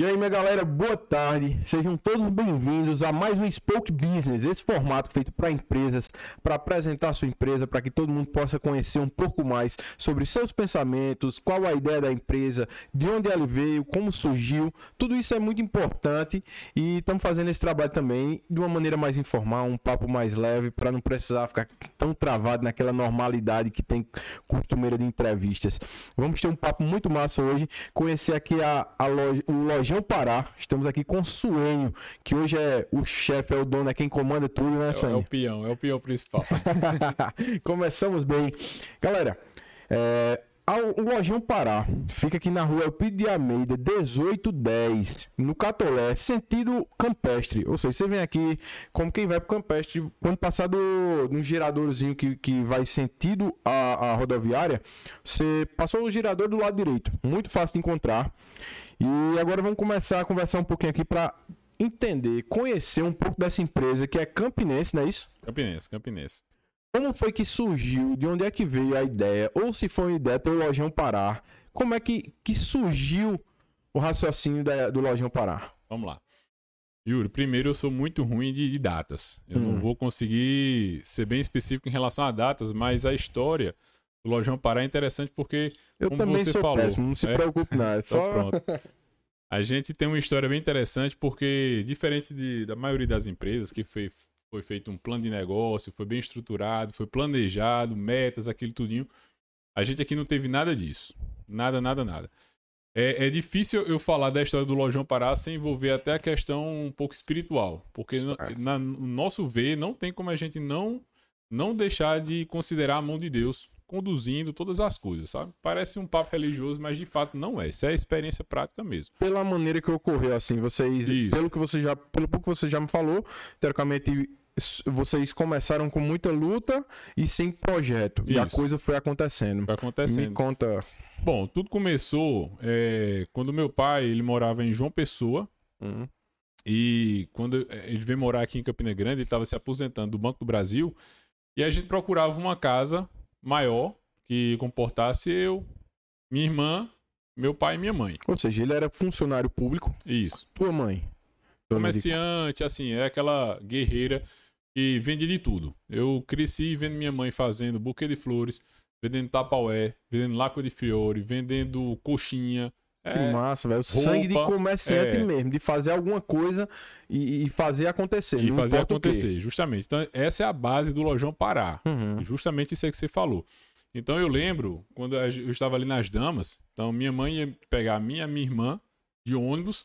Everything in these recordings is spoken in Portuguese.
E aí, minha galera, boa tarde. Sejam todos bem-vindos a mais um Spoke Business, esse formato feito para empresas, para apresentar sua empresa, para que todo mundo possa conhecer um pouco mais sobre seus pensamentos, qual a ideia da empresa, de onde ela veio, como surgiu. Tudo isso é muito importante e estamos fazendo esse trabalho também de uma maneira mais informal, um papo mais leve, para não precisar ficar tão travado naquela normalidade que tem costumeira de entrevistas. Vamos ter um papo muito massa hoje, conhecer aqui a, a loja, o loja Lojão Pará. Estamos aqui com o Suenho, que hoje é o chefe, é o dono, é quem comanda tudo, né, Suenho? É, é o peão, é o peão principal. Começamos bem. Galera, é, o Lojão Pará fica aqui na rua Elpido de Almeida, 1810, no Catolé, sentido campestre. Ou seja, você vem aqui como quem vai pro campestre. Quando passar do, no giradorzinho que, que vai sentido a, a rodoviária, você passou o girador do lado direito. Muito fácil de encontrar. E agora vamos começar a conversar um pouquinho aqui para entender, conhecer um pouco dessa empresa que é Campinense, não é isso? Campinense, Campinense. Como foi que surgiu? De onde é que veio a ideia? Ou se foi uma ideia do Lojão Pará? Como é que, que surgiu o raciocínio da, do Lojão Pará? Vamos lá. Yuri, primeiro eu sou muito ruim de, de datas. Eu hum. não vou conseguir ser bem específico em relação a datas, mas a história do Lojão Pará é interessante porque eu também sou falou, péssimo, não se é? preocupe nada. Então só... pronto. A gente tem uma história bem interessante porque, diferente de, da maioria das empresas que foi, foi feito um plano de negócio, foi bem estruturado, foi planejado, metas, aquilo tudinho, a gente aqui não teve nada disso. Nada, nada, nada. É, é, difícil eu falar da história do Lojão Pará sem envolver até a questão um pouco espiritual. Porque no, na, no nosso ver, não tem como a gente não, não deixar de considerar a mão de Deus conduzindo todas as coisas, sabe? Parece um papo religioso, mas de fato não é. Isso é experiência prática mesmo. Pela maneira que ocorreu, assim, vocês, Isso. pelo que você já, pelo pouco que você já me falou, teoricamente vocês começaram com muita luta e sem projeto. Isso. E a coisa foi acontecendo. Foi acontecendo. Me conta. Bom, tudo começou é, quando meu pai ele morava em João Pessoa. Uhum. E quando ele veio morar aqui em Campina Grande, ele estava se aposentando do Banco do Brasil. E a gente procurava uma casa maior que comportasse eu, minha irmã, meu pai e minha mãe. Ou seja, ele era funcionário público. Isso. Tua mãe. Comerciante, assim, é aquela guerreira que vende de tudo. Eu cresci vendo minha mãe fazendo buquê de flores, vendendo tapaué, vendendo laco de fiore, vendendo coxinha, é, que massa, velho. O sangue de comerciante é, mesmo, de fazer alguma coisa e, e fazer acontecer. E fazer acontecer, justamente. Então, essa é a base do Lojão Pará. Uhum. Justamente isso aí que você falou. Então, eu lembro, quando eu estava ali nas damas, então minha mãe ia pegar a minha, minha irmã de ônibus.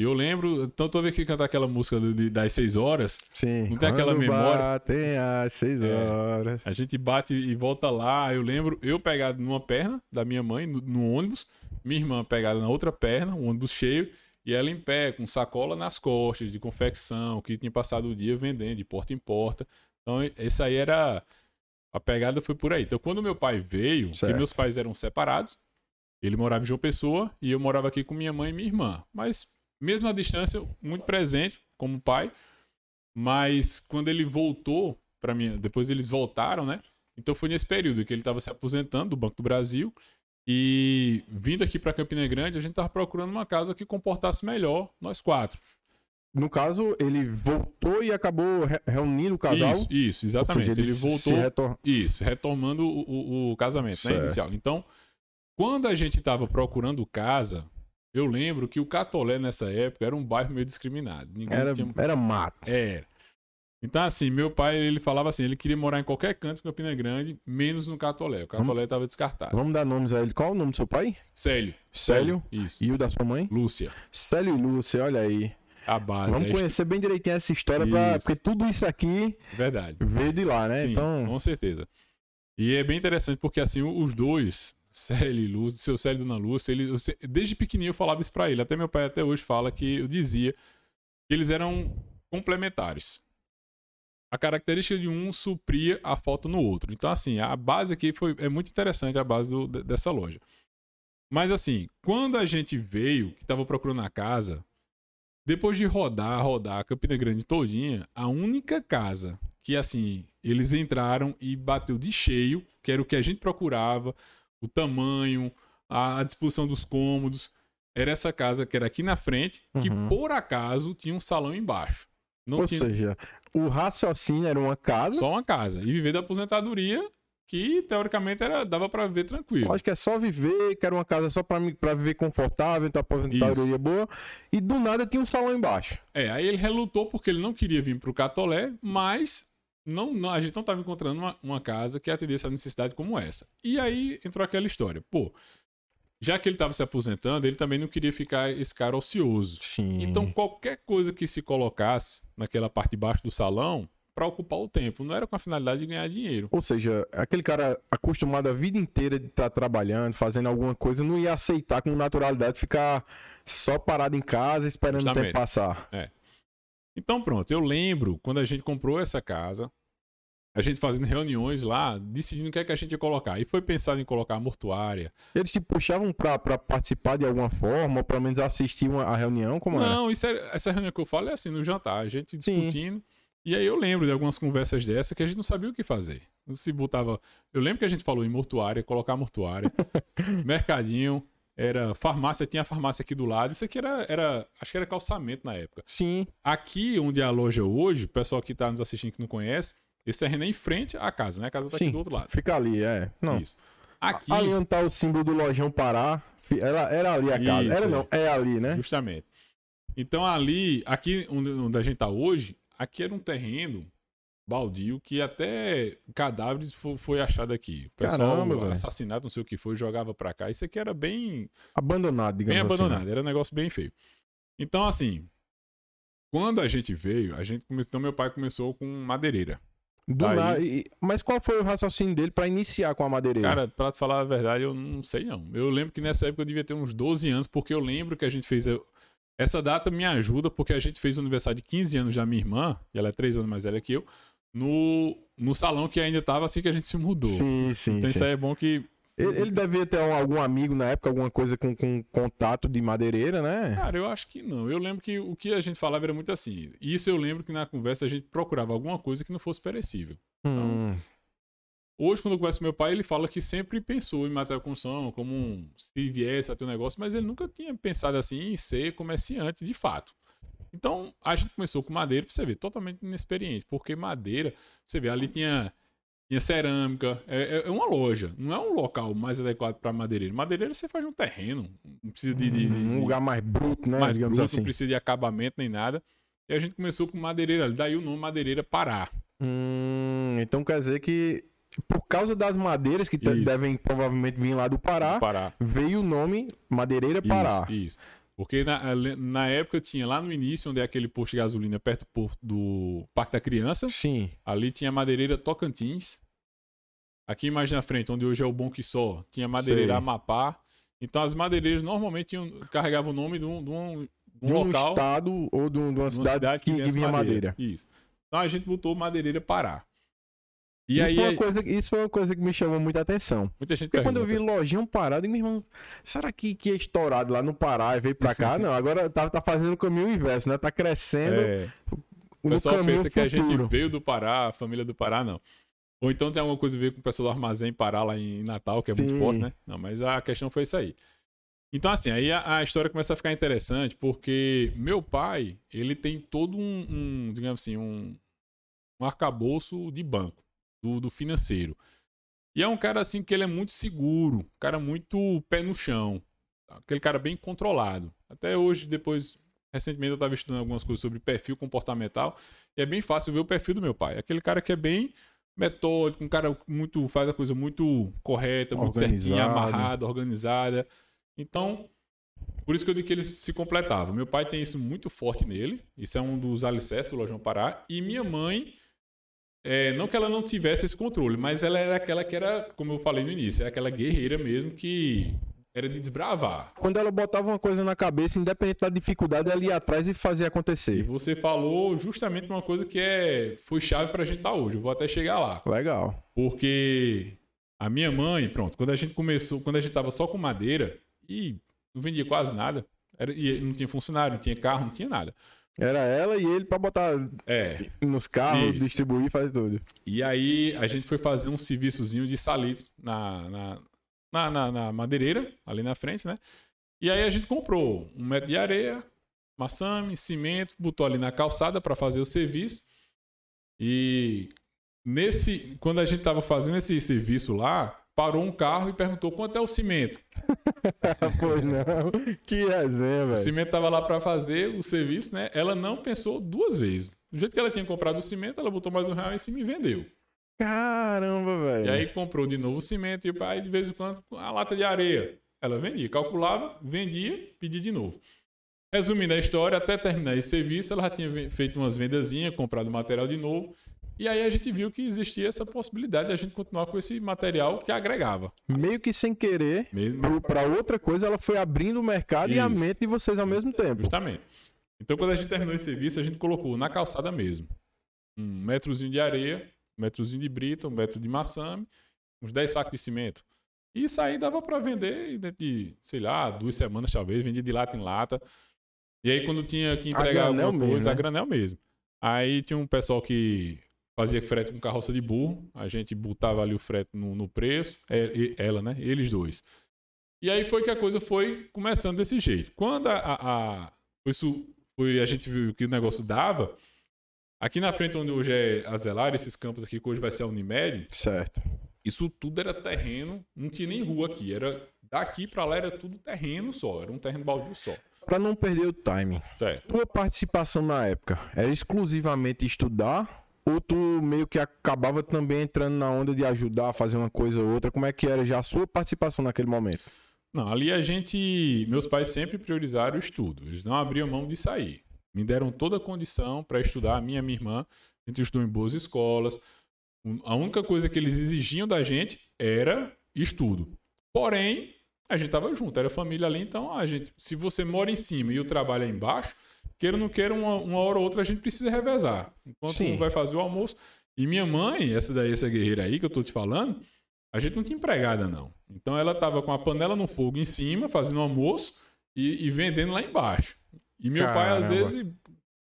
E eu lembro, então toda vez que cantar aquela música do, das seis horas, Sim, não tem aquela memória. Tem as seis é, horas. É, a gente bate e volta lá. Eu lembro eu pegado numa perna da minha mãe no, no ônibus minha irmã pegada na outra perna, o ônibus cheio, e ela em pé, com sacola nas costas, de confecção, que tinha passado o dia vendendo, de porta em porta. Então, essa aí era. A pegada foi por aí. Então, quando meu pai veio, que meus pais eram separados, ele morava em João Pessoa e eu morava aqui com minha mãe e minha irmã. Mas, mesmo à distância, muito presente como pai. Mas, quando ele voltou para mim, depois eles voltaram, né? Então, foi nesse período que ele estava se aposentando do Banco do Brasil e vindo aqui para Campina Grande, a gente tava procurando uma casa que comportasse melhor nós quatro. No caso, ele voltou e acabou re reunindo o casal? Isso, isso exatamente. Seja, ele, ele, voltou. Retor... Isso, retomando o, o, o casamento, né, inicial. Então, quando a gente estava procurando casa, eu lembro que o Catolé nessa época era um bairro meio discriminado. Ninguém era, tinha... era mato. Era. Então, assim, meu pai, ele falava assim, ele queria morar em qualquer canto de Campina Grande, menos no Catolé. O Catolé estava descartado. Vamos dar nomes a ele. Qual é o nome do seu pai? Célio. Célio? Isso. E o da sua mãe? Lúcia. Célio e Lúcia, olha aí. A base. Vamos conhecer bem direitinho essa história, pra... porque tudo isso aqui Verdade. veio de lá, né? Sim, então... com certeza. E é bem interessante porque, assim, os dois, Célio Lúcia, seu Célio Dona Lúcia, ele, desde pequenininho eu falava isso pra ele. Até meu pai até hoje fala que eu dizia que eles eram complementares a característica de um supria a foto no outro. Então, assim, a base aqui foi, é muito interessante, a base do, dessa loja. Mas, assim, quando a gente veio, que estava procurando a casa, depois de rodar, rodar a Campina Grande todinha, a única casa que, assim, eles entraram e bateu de cheio, que era o que a gente procurava, o tamanho, a, a disposição dos cômodos, era essa casa que era aqui na frente, que Uhum. por acaso tinha um salão embaixo. Não Ou tinha seja, o raciocínio era uma casa. só uma casa. E viver da aposentadoria, que teoricamente era, dava pra viver tranquilo. Acho que é só viver, que era uma casa só pra viver confortável, então aposentadoria boa. E do nada tinha um salão embaixo. É, aí ele relutou porque ele não queria vir pro Catolé, mas não, não- a gente não estava encontrando uma, uma casa que atendesse a necessidade como essa. E aí entrou aquela história. Pô, já que ele estava se aposentando, ele também não queria ficar esse cara ocioso. Sim. Então, qualquer coisa que se colocasse naquela parte de baixo do salão para ocupar o tempo, não era com a finalidade de ganhar dinheiro. Ou seja, aquele cara acostumado a vida inteira de estar trabalhando, fazendo alguma coisa, não ia aceitar com naturalidade ficar só parado em casa esperando o tempo Justamente. passar. Então, pronto, eu lembro quando a gente comprou essa casa, a gente fazendo reuniões lá, decidindo o que é que a gente ia colocar. E foi pensado em colocar a mortuária. Eles te puxavam pra, pra participar de alguma forma, ou pelo menos assistir uma, a reunião, como era? Não, isso é- essa reunião que eu falo é assim, no jantar, a gente Sim. discutindo. E aí eu lembro de algumas conversas dessa que a gente não sabia o que fazer. Se botava. Eu lembro que a gente falou em mortuária, colocar mortuária, mercadinho, era farmácia, tinha a farmácia aqui do lado. Isso aqui era, era. Acho que era calçamento na época. Sim. Aqui, onde é a loja hoje, o pessoal que tá nos assistindo que não conhece, esse terreno é em frente à casa, né? A casa tá Sim. aqui do outro lado. Fica ali, é. Não. Isso. Aqui, Ali onde tá o símbolo do Lojão Pará, era, era ali a casa. Isso, era não, é ali, né? Justamente. Então ali, aqui onde, onde a gente tá hoje, aqui era um terreno baldio que até cadáveres fo- foi, achado aqui. O pessoal Caramba, assassinado, não sei o que foi, jogava pra cá. Isso aqui era bem, Abandonado, digamos bem assim. abandonado, era um negócio bem feio. Então assim, quando a gente veio, a gente começou, então meu pai começou com madeireira. Do Daí- nada- mas qual foi o raciocínio dele pra iniciar com a madeireira? Cara, pra te falar a verdade, eu não sei não. Eu lembro que nessa época eu devia ter uns 12 anos, porque eu lembro que a gente fez. Essa data me ajuda porque a gente fez o aniversário de 15 anos da minha irmã, e ela é 3 anos mais velha que eu, no, no salão que ainda tava assim que a gente se mudou. sim, sim. então sim. isso aí é bom que. Ele, ele devia ter um- algum amigo na época, alguma coisa com, com contato de madeireira, né? Cara, eu acho que não. Eu lembro que o que a gente falava era muito assim. Isso eu lembro que na conversa a gente procurava alguma coisa que não fosse perecível. Hum, Hoje, quando eu converso com meu pai, ele fala que sempre pensou em material de construção, como um, se viesse a ter um negócio, mas ele nunca tinha pensado assim em ser comerciante de fato. Então, a gente começou com madeira, pra você ver, totalmente inexperiente, porque madeira, você vê, ali tinha, tinha cerâmica, é, é- é uma loja, não é um local mais adequado para madeireiro. Madeireiro você faz um terreno, não precisa de, de- de- um lugar mais bruto, né? mais bruto, assim. não precisa de acabamento nem nada. E a gente começou com madeireira ali, daí o nome Madeireira Pará. Hum, então quer dizer que por causa das madeiras que devem provavelmente vir lá do Pará, Pará. veio o nome Madeireira Pará. Isso, isso. Porque na, na época tinha lá no início, onde é aquele posto de gasolina perto do, Parque da Criança, Sim. ali tinha a madeireira Tocantins. Aqui mais na frente, onde hoje é o Bom Que Só, tinha a madeireira Sei. Amapá. Então as madeireiras normalmente tinham, carregavam o nome de um, de um, de um De um local, estado ou de, um- de uma de uma cidade, cidade que, que, vinha madeira. Isso. Então a gente botou Madeireira Pará. E isso, aí foi é- uma coisa, isso foi uma coisa que me chamou muita atenção. muita gente Porque quando eu vi lojinho parado, eu, meu irmão, será que, que é estourado lá no Pará e veio pra cá? Não, agora tá, tá fazendo o caminho inverso, né? Tá crescendo É, o pessoal pensa que a gente veio do Pará, a família do Pará, não. Ou então tem alguma coisa a ver com o pessoal do armazém Pará lá em Natal, que é muito Sim. forte, né? Não, mas a questão foi isso aí. Então, assim, aí a, a história começa a ficar interessante, porque meu pai, ele tem todo um, um, digamos assim, um, um arcabouço de banco, do, do financeiro. E é um cara, assim, que ele é muito seguro, um cara muito pé no chão, aquele cara bem controlado. Até hoje, depois, recentemente eu estava estudando algumas coisas sobre perfil comportamental, e é bem fácil ver o perfil do meu pai. Aquele cara que é bem metódico, um cara muito faz a coisa muito correta, muito certinha, amarrada, organizada. Então, por isso que eu digo que eles se completavam. Meu pai tem isso muito forte nele, isso é um dos alicerces do Lojão Pará, e minha mãe, é, não que ela não tivesse esse controle, mas ela era aquela que era, como eu falei no início, era aquela guerreira mesmo que era de desbravar. Quando ela botava uma coisa na cabeça, independente da dificuldade, ela ia atrás e fazia E acontecer. você falou justamente uma coisa que é, foi chave pra gente estar hoje. Eu vou até chegar lá. Legal. Porque a minha mãe, pronto, quando a gente começou, quando a gente tava só com madeira e não vendia quase nada, era, e não tinha funcionário, não tinha carro, não tinha nada. Era ela e ele pra botar É. nos carros, Isso. distribuir, fazer tudo. E aí a gente foi fazer um serviçozinho de salitre na, na, na, na- na madeireira, ali na frente, né? E aí a gente comprou um metro de areia, maçame, cimento, botou ali na calçada para fazer o serviço. E nesse, quando a gente estava fazendo esse serviço lá, parou um carro e perguntou quanto é o cimento. Foi não. Que resenha, O velho. cimento estava lá para fazer o serviço, né? Ela não pensou duas vezes. Do jeito que ela tinha comprado o cimento, ela botou mais um real em cima e vendeu. Caramba, velho. E aí comprou de novo o cimento e o pai, de vez em quando, a lata de areia. Ela vendia, calculava, vendia, pedia de novo. Resumindo a história, até terminar esse serviço, ela já tinha feito umas vendazinhas, comprado material de novo. E aí a gente viu que existia essa possibilidade de a gente continuar com esse material que agregava. Meio que sem querer, Mesmo, pro- pra outra coisa, ela foi abrindo o mercado e a Isso. mente de vocês ao mesmo tempo. Justamente. Então, quando a gente terminou esse serviço, a gente colocou na calçada mesmo. Um metrozinho de areia, um metrozinho de brita, um metro de maçame, uns 10 sacos de cimento. E isso aí dava para vender dentro de, sei lá, duas semanas talvez, vendia de lata em lata. E aí, quando tinha que entregar alguma mesmo, coisa, né? a granel mesmo. Aí tinha um pessoal que fazia frete com carroça de burro, a gente botava ali o frete no, no preço, é- ela, né? Eles dois. E aí foi que a coisa foi começando desse jeito. Quando a, a, a- isso foi, a gente viu que o negócio dava, aqui na frente onde hoje é a Zelar, esses campos aqui que hoje vai ser a Unimed, Certo. isso tudo era terreno, não tinha nem rua aqui, era daqui pra lá era tudo terreno só, era um terreno baldio só. Pra não perder o timing. Certo. Tua participação na época era exclusivamente estudar? Ou tu meio que acabava também entrando na onda de ajudar a fazer uma coisa ou outra? Como é que era já a sua participação naquele momento? Não, ali a gente. Meus pais sempre priorizaram o estudo. Eles não abriam mão de sair. Me deram toda a condição para estudar, a minha minha irmã. A gente estudou em boas escolas. A única coisa que eles exigiam da gente era estudo. Porém, a gente tava junto, era família ali, então a gente, se você mora em cima e o trabalho é embaixo, queira ou não queira, uma, uma hora ou outra a gente precisa revezar. Enquanto Sim. um vai fazer o almoço. E minha mãe, essa daí, essa guerreira aí que eu tô te falando, a gente não tinha empregada, não. Então ela tava com a panela no fogo em cima, fazendo almoço e, e vendendo lá embaixo. E meu pai, às Caramba. vezes,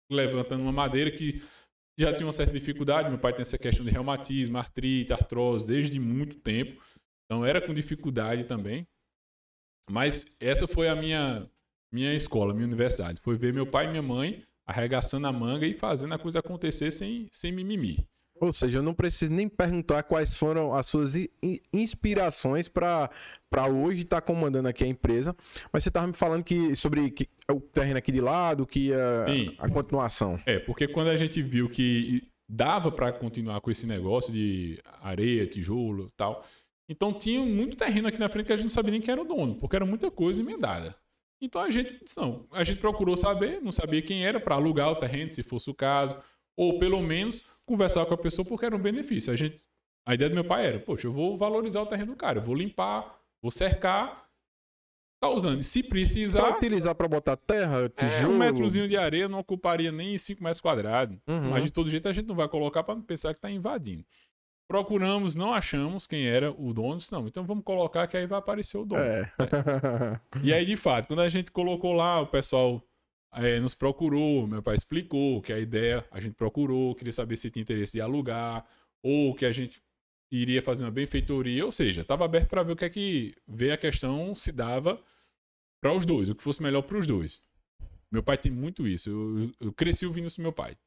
levantando uma madeira que já tinha uma certa dificuldade. Meu pai tem essa questão de reumatismo, artrite, artrose, desde muito tempo. Então era com dificuldade também. Mas essa foi a minha, minha escola, minha universidade. Foi ver meu pai e minha mãe arregaçando a manga e fazendo a coisa acontecer sem, sem mimimi. Ou seja, eu não preciso nem perguntar quais foram as suas inspirações para hoje estar comandando aqui a empresa. Mas você estava me falando que sobre que, o terreno aqui de lado, que Sim. a continuação. É, porque quando a gente viu que dava para continuar com esse negócio de areia, tijolo e tal, então tinha muito terreno aqui na frente que a gente não sabia nem quem era o dono, porque era muita coisa emendada. Então a gente, não, a gente procurou saber, não sabia quem era para alugar o terreno, se fosse o caso, ou pelo menos conversar com a pessoa porque era um benefício. A gente, a ideia do meu pai era, poxa, eu vou valorizar o terreno do cara, eu vou limpar, vou cercar, tá usando. Se precisar, Para utilizar para botar terra, é, tijolo. um metrozinho de areia não ocuparia nem 5 metros quadrados. Uhum. Mas de todo jeito a gente não vai colocar para não pensar que está invadindo. Procuramos, não achamos quem era o dono. disse, Não, então vamos colocar que aí vai aparecer o dono. É. E aí, de fato, quando a gente colocou lá, o pessoal eh, nos procurou, meu pai explicou que a ideia, a gente procurou, queria saber se tinha interesse de alugar, ou que a gente iria fazer uma benfeitoria, ou seja, estava aberto para ver o que é que ver a questão se dava para os dois, o que fosse melhor para os dois. Meu pai tem muito isso. Eu, eu cresci ouvindo isso do meu pai.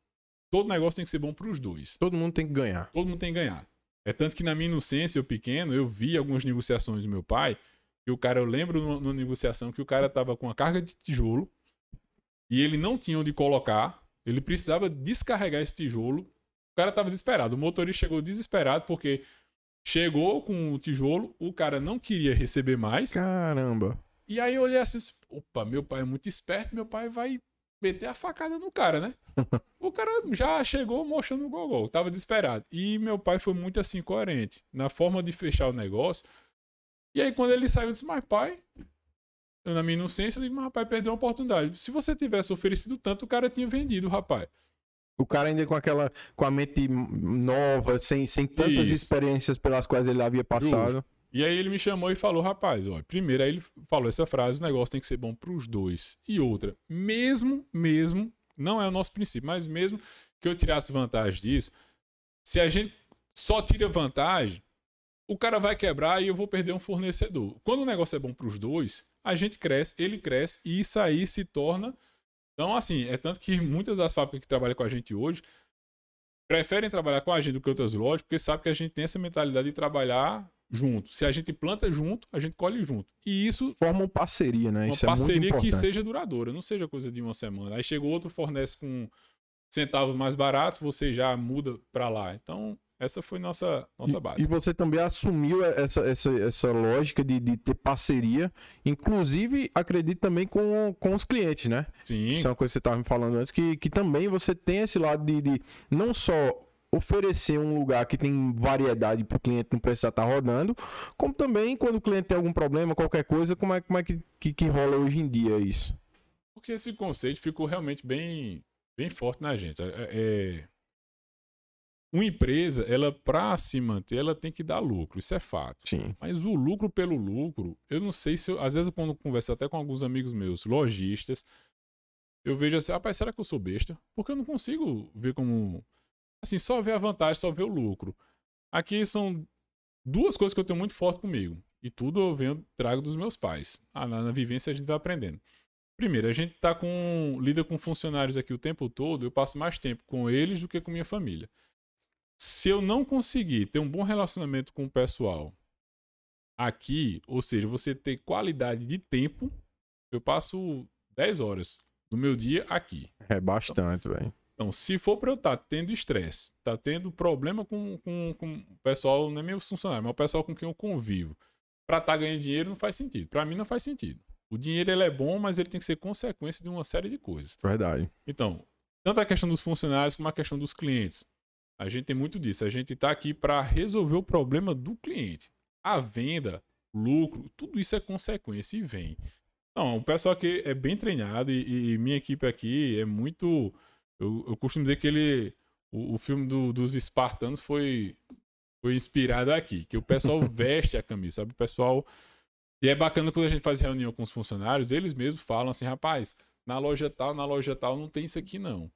Todo negócio tem que ser bom para os dois. Todo mundo tem que ganhar. Todo mundo tem que ganhar. É tanto que na minha inocência, eu pequeno, eu vi algumas negociações do meu pai, que o cara, eu lembro numa, numa negociação que o cara tava com uma carga de tijolo e ele não tinha onde colocar, ele precisava descarregar esse tijolo. O cara tava desesperado. O motorista chegou desesperado porque chegou com o tijolo, o cara não queria receber mais. Caramba. E aí eu olhei assim, opa, meu pai é muito esperto, meu pai vai meter a facada no cara, né? o cara já chegou mostrando o gogol, tava desesperado. E meu pai foi muito assim, coerente, na forma de fechar o negócio. E aí quando ele saiu, eu disse, mas pai, eu na minha inocência, eu digo, mas rapaz, perdeu uma oportunidade. Se você tivesse oferecido tanto, o cara tinha vendido, rapaz. O cara ainda com aquela. com a mente nova, sem, sem tantas Isso. experiências pelas quais ele havia passado. E aí ele me chamou e falou, rapaz, ó, primeiro aí ele falou essa frase, o negócio tem que ser bom pros dois. E outra, mesmo, mesmo, não é o nosso princípio, mas mesmo que eu tirasse vantagem disso, se a gente só tira vantagem, o cara vai quebrar e eu vou perder um fornecedor. Quando o negócio é bom para os dois, a gente cresce, ele cresce e isso aí se torna. Então, assim, é tanto que muitas das fábricas que trabalham com a gente hoje preferem trabalhar com a gente do que outras lojas, porque sabe que a gente tem essa mentalidade de trabalhar junto. Se a gente planta junto, a gente colhe junto. E isso forma uma parceria, né? Uma isso parceria é que seja duradoura, não seja coisa de uma semana. Aí chega outro fornece com centavos mais baratos, você já muda para lá. Então, essa foi nossa, nossa base. E, você também assumiu essa, essa, essa lógica de, de ter parceria, inclusive, acredito também com, com os clientes, né? Sim. Isso é uma coisa que você estava me falando antes, que, que também você tem esse lado de, de não só oferecer um lugar que tem variedade para o cliente não precisar estar tá rodando, como também quando o cliente tem algum problema, qualquer coisa, como é, como é que, que, que rola hoje em dia isso? Porque esse conceito ficou realmente bem, bem forte na gente. É, é uma empresa, ela para se manter, ela tem que dar lucro, isso é fato. Sim. Mas o lucro pelo lucro, eu não sei se eu, às vezes quando eu converso até com alguns amigos meus, lojistas, eu vejo assim, rapaz, será que eu sou besta? Porque eu não consigo ver como assim, só ver a vantagem, só ver o lucro. Aqui são duas coisas que eu tenho muito forte comigo. E tudo eu venho, trago dos meus pais. Ah, na, na vivência a gente vai aprendendo. Primeiro, a gente tá com. lida com funcionários aqui o tempo todo, eu passo mais tempo com eles do que com minha família se eu não conseguir ter um bom relacionamento com o pessoal aqui, ou seja, você ter qualidade de tempo, eu passo 10 horas do meu dia aqui. É bastante, então, velho. Então, se for para eu estar tá tendo estresse, tá tendo problema com, com, com o pessoal, não é meu funcionário, mas o pessoal com quem eu convivo, para estar tá ganhando dinheiro não faz sentido. Para mim não faz sentido. O dinheiro ele é bom, mas ele tem que ser consequência de uma série de coisas. Verdade. Então, tanto a questão dos funcionários como a questão dos clientes. A gente tem muito disso. A gente está aqui para resolver o problema do cliente. A venda, lucro, tudo isso é consequência e vem. Não, o pessoal aqui é bem treinado e, e minha equipe aqui é muito. Eu, eu costumo dizer que ele. O, o filme do, dos espartanos foi, foi inspirado aqui. Que o pessoal veste a camisa, sabe? O pessoal. E é bacana quando a gente faz reunião com os funcionários, eles mesmos falam assim, rapaz, na loja tal, na loja tal, não tem isso aqui não.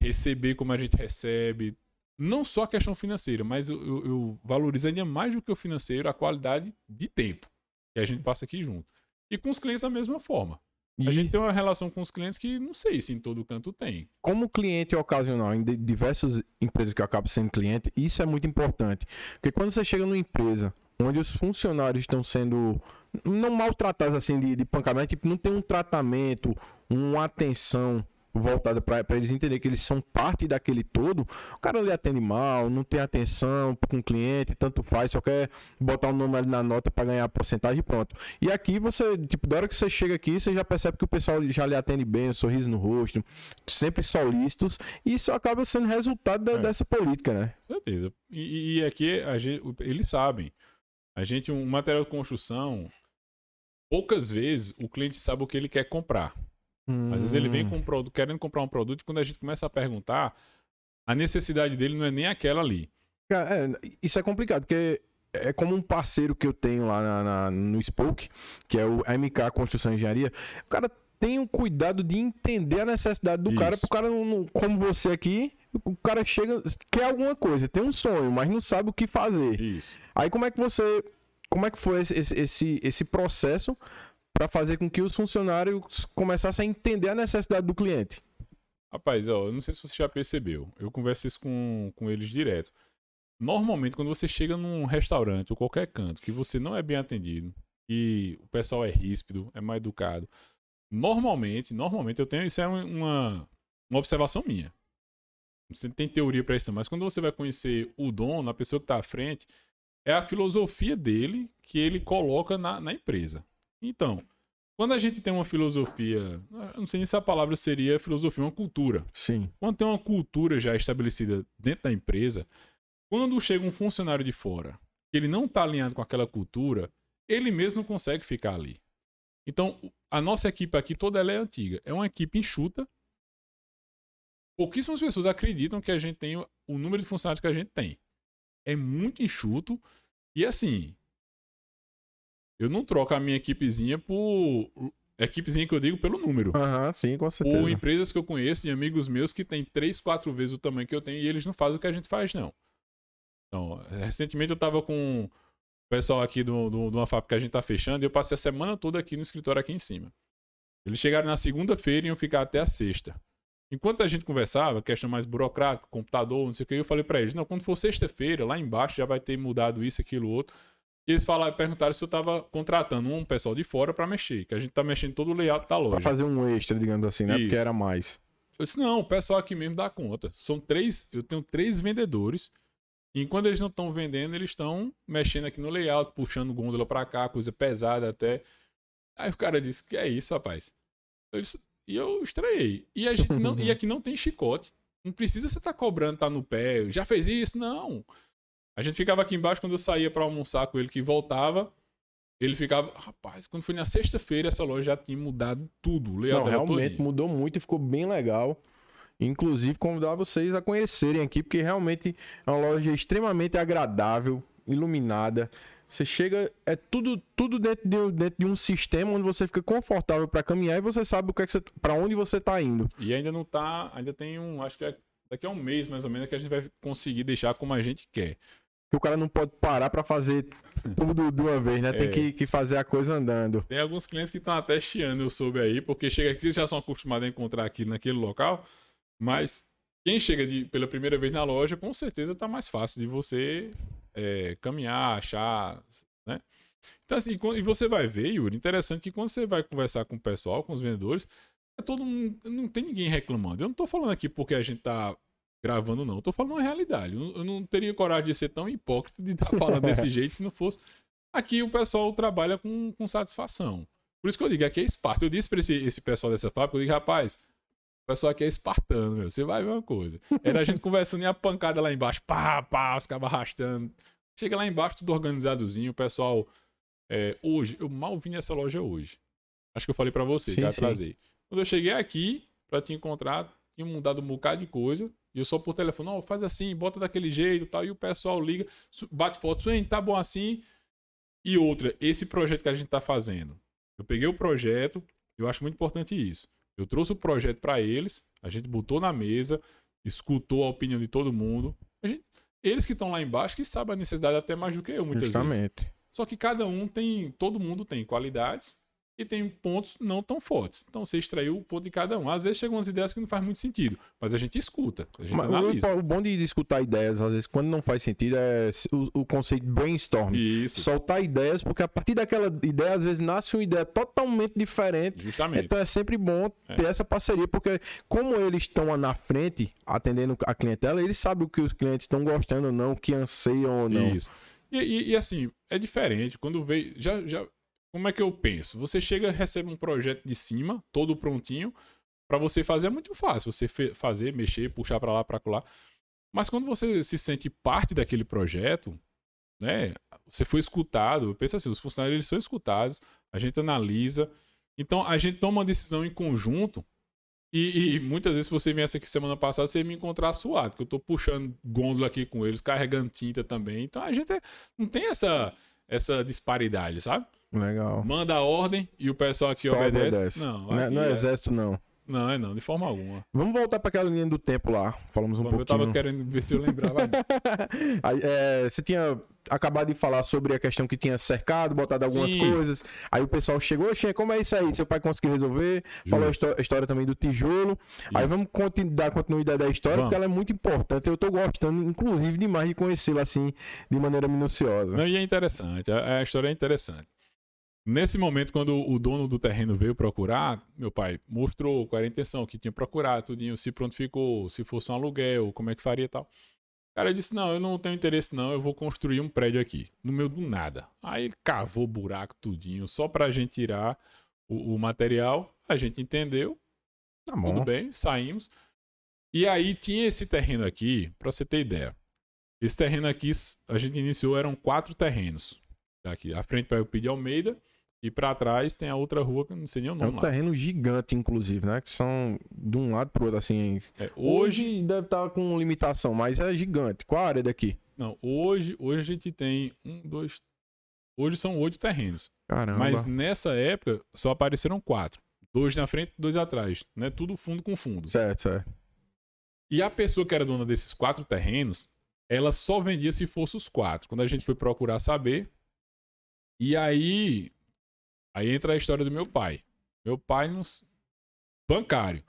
Receber como a gente recebe, não só a questão financeira, mas eu, eu, eu valorizo ainda mais do que o financeiro a qualidade de tempo que a gente passa aqui junto. E com os clientes da mesma forma. E... A gente tem uma relação com os clientes que não sei se em todo canto tem. Como cliente ocasional, em diversas empresas que eu acabo sendo cliente, isso é muito importante. Porque quando você chega numa empresa onde os funcionários estão sendo não maltratados assim de, de pancamento, tipo, não tem um tratamento, uma atenção voltada para eles entender que eles são parte daquele todo, o cara lhe atende mal, não tem atenção com o cliente, tanto faz, só quer botar o um nome ali na nota para ganhar a porcentagem e pronto. E aqui você, tipo, da hora que você chega aqui, você já percebe que o pessoal já lhe atende bem, um sorriso no rosto, sempre solícitos, e isso acaba sendo resultado da, é. dessa política, né? Certeza. E, e aqui gente, eles sabem. A gente, um material de construção, poucas vezes o cliente sabe o que ele quer comprar. Hum. Às vezes ele vem hum. com um produto, querendo comprar um produto, e quando a gente começa a perguntar, a necessidade dele não é nem aquela ali. É, isso é complicado, porque é como um parceiro que eu tenho lá na, na, no Spoke, que é o MK Construção e Engenharia. O cara tem o cuidado de entender a necessidade do isso. cara, pro cara, não, como você aqui, o cara chega, quer alguma coisa, tem um sonho, mas não sabe o que fazer. Isso. Aí como é que você. Como é que foi esse, esse, esse processo para fazer com que os funcionários começassem a entender a necessidade do cliente? Rapaz, ó, eu não sei se você já percebeu. Eu converso isso com, com eles direto. Normalmente, quando você chega num restaurante ou qualquer canto que você não é bem atendido, e o pessoal é ríspido, é mal educado, normalmente, normalmente eu tenho isso é uma, uma observação minha. Você tem teoria para isso, mas quando você vai conhecer o dono, a pessoa que está à frente, é a filosofia dele que ele coloca na, na empresa. Então, quando a gente tem uma filosofia, não sei nem se a palavra seria filosofia, uma cultura. Sim. Quando tem uma cultura já estabelecida dentro da empresa, quando chega um funcionário de fora, que ele não está alinhado com aquela cultura, ele mesmo consegue ficar ali. Então, a nossa equipe aqui toda ela é antiga. É uma equipe enxuta. Pouquíssimas pessoas acreditam que a gente tem o número de funcionários que a gente tem. É muito enxuto. E assim, eu não troco a minha equipezinha por. Equipezinha que eu digo pelo número. Aham, uhum, sim, com certeza. Ou empresas que eu conheço e amigos meus que têm três, quatro vezes o tamanho que eu tenho e eles não fazem o que a gente faz, não. Então, recentemente eu tava com pessoal aqui do, do, de uma fábrica que a gente tá fechando, e eu passei a semana toda aqui no escritório aqui em cima. Eles chegaram na segunda-feira e iam ficar até a sexta. Enquanto a gente conversava, questão mais burocrática, computador, não sei o que, eu falei para eles, não, quando for sexta-feira, lá embaixo já vai ter mudado isso, aquilo, outro. E eles falaram, perguntaram se eu tava contratando um pessoal de fora para mexer, que a gente tá mexendo todo o layout da loja. Pra fazer um extra, digamos assim, né? Isso. Porque era mais. Eu disse, não, o pessoal aqui mesmo dá conta. São três, eu tenho três vendedores. E enquanto eles não estão vendendo, eles estão mexendo aqui no layout, puxando gôndola pra cá, coisa pesada até. Aí o cara disse, que é isso, rapaz? Eu disse, e eu estranhei. E a gente não, e aqui não tem chicote. Não precisa você estar cobrando, tá no pé. Já fez isso? Não. A gente ficava aqui embaixo quando eu saía pra almoçar com ele que voltava. Ele ficava, rapaz, quando foi na sexta-feira essa loja já tinha mudado tudo. Não, realmente todinho. mudou muito e ficou bem legal. Inclusive, convidar vocês a conhecerem aqui, porque realmente é uma loja extremamente agradável, iluminada. Você chega, é tudo, tudo dentro, de, um- dentro de um sistema onde você fica confortável para caminhar e você sabe o que é que para onde você tá indo. E ainda não tá. Ainda tem um. Acho que é daqui a um mês mais ou menos que a gente vai conseguir deixar como a gente quer. Que o cara não pode parar para fazer tudo de uma vez, né? Tem É. que, que fazer a coisa andando. Tem alguns clientes que estão até chiando, eu soube aí, porque chega aqui eles já são acostumados a encontrar aquilo naquele local. Mas quem chega de- pela primeira vez na loja, com certeza tá mais fácil de você é, caminhar, achar, né? Então, assim, e você vai ver, Yuri, interessante que quando você vai conversar com o pessoal, com os vendedores, é todo mundo, não tem ninguém reclamando. Eu não tô falando aqui porque a gente tá gravando, não. Eu tô falando a realidade. Eu não, teria coragem de ser tão hipócrita de estar falando desse jeito se não fosse. Aqui o pessoal trabalha com, com satisfação. Por isso que eu digo, aqui é Esparta. Eu disse pra esse, esse pessoal dessa fábrica, eu digo, rapaz, o pessoal aqui é espartano, meu. Você vai ver uma coisa. Era a gente conversando e a pancada lá embaixo, pá, pá, os cabos arrastando. Chega lá embaixo, tudo organizadozinho, o pessoal. é, hoje, eu mal vim nessa loja hoje. Acho que eu falei pra você, Sim, já atrasei. Quando eu cheguei aqui, pra te encontrar, tinha mudado um bocado de coisa. E eu só por telefone, não, faz assim, bota daquele jeito e tal. E o pessoal liga, bate foto, Swain, tá bom assim. E outra, esse projeto que a gente tá fazendo. Eu peguei o projeto, eu acho muito importante isso. Eu trouxe o projeto pra eles, a gente botou na mesa, escutou a opinião de todo mundo. Gente- eles que estão lá embaixo que sabem a necessidade até mais do que eu, muitas vezes. Justamente. Só que cada um tem, todo mundo tem qualidades e tem pontos não tão fortes. Então você extraiu o ponto de cada um. Às vezes chegam umas ideias que não faz muito sentido, mas a gente escuta, a gente Mas analisa. o, o bom de escutar ideias, às vezes, quando não faz sentido, é o, o conceito de brainstorm. Isso, Soltar ideias, porque a partir daquela ideia, às vezes, nasce uma ideia totalmente diferente. justamente. Então é sempre bom É. ter essa parceria, porque como eles estão na frente, atendendo a clientela, eles sabem o que os clientes estão gostando ou não, o que anseiam ou não. Isso. E, e- e, assim, é diferente. Quando veio. Já, já, como é que eu penso? Você chega, recebe um projeto de cima, todo prontinho. Pra você fazer é muito fácil. Você fazer, mexer, puxar pra lá, pra lá. Mas quando você se sente parte daquele projeto, né? Você foi escutado. Pensa assim, os funcionários eles são escutados, a gente analisa. Então a gente toma uma decisão em conjunto. E, e muitas vezes, se você viesse aqui semana passada, você ia me encontrar suado, que eu tô puxando gôndola aqui com eles, carregando tinta também. Então a gente é- não tem essa, essa disparidade, sabe? Legal. Manda a ordem e o pessoal aqui Só obedece. obedece. Não, Não, é, não é é- exército, não. não, é não, de forma alguma. Vamos voltar para aquela linha do tempo lá. Falamos um eu pouquinho. tava querendo ver se eu lembrava. Aí, é, você tinha acabado de falar sobre a questão que tinha cercado, botado algumas Sim. coisas. Aí o pessoal chegou, Xê, como é isso aí? Seu pai conseguiu resolver. Falou a histó- a história também do tijolo. Aí Isso. vamos continu- dar continuidade da história, Vamos. porque ela é muito importante. Eu tô gostando, inclusive, demais de conhecê-la assim, de maneira minuciosa. Não, e é interessante, a, a história é interessante. Nesse momento, quando o dono do terreno veio procurar, meu pai mostrou qual era a intenção, que tinha procurado, tudinho, se prontificou, se fosse um aluguel, como é que faria e tal. O cara disse: Não, eu não tenho interesse, não, eu vou construir um prédio aqui, no meio do nada. Aí ele cavou buraco, tudinho, só pra gente tirar o, o material. A gente entendeu, Tá bom. tudo bem, saímos. E aí tinha esse terreno aqui, pra você ter ideia. Esse terreno aqui, a gente iniciou, eram quatro terrenos. Aqui, à frente para o Pide Almeida e pra trás tem a outra rua que eu não sei nem o É nome um lá. terreno gigante, inclusive, né? Que são de um lado pro outro, assim. É, hoje, Hoje deve estar com limitação, mas é gigante. Qual a área daqui? não, hoje, hoje a gente tem um, dois, hoje são oito terrenos. Caramba. Mas nessa época só apareceram quatro. Dois na frente, dois atrás, né? Tudo fundo com fundo. Certo, certo. E a pessoa que era dona desses quatro terrenos, ela só vendia se fosse os quatro. Quando a gente foi procurar saber, E aí, aí entra a história do meu pai. Meu pai bancário.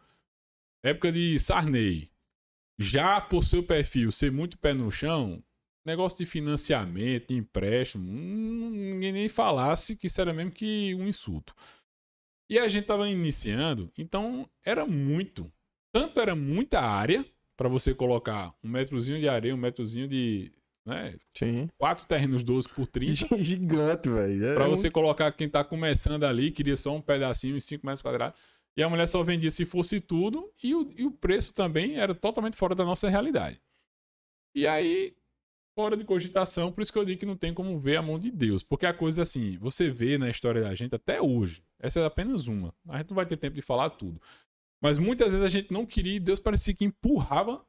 Época de Sarney. Já por seu perfil ser muito pé no chão, negócio de financiamento, de empréstimo, hum, ninguém nem falasse que isso era mesmo que um insulto. E a gente tava iniciando, então era muito. Tanto era muita área para você colocar um metrozinho de areia, um metrozinho de. Né, Sim. quatro terrenos 12 por 30. Gigante, velho. É Pra um- você colocar quem tá começando ali, queria só um pedacinho em 5 metros quadrados. E a mulher só vendia se fosse tudo, e o, e o preço também era totalmente fora da nossa realidade. E aí, fora de cogitação, por isso que eu digo que não tem como ver a mão de Deus. Porque a coisa assim, você vê na história da gente até hoje, essa é apenas uma. A gente não vai ter tempo de falar tudo. Mas muitas vezes a gente não queria e Deus parecia que empurrava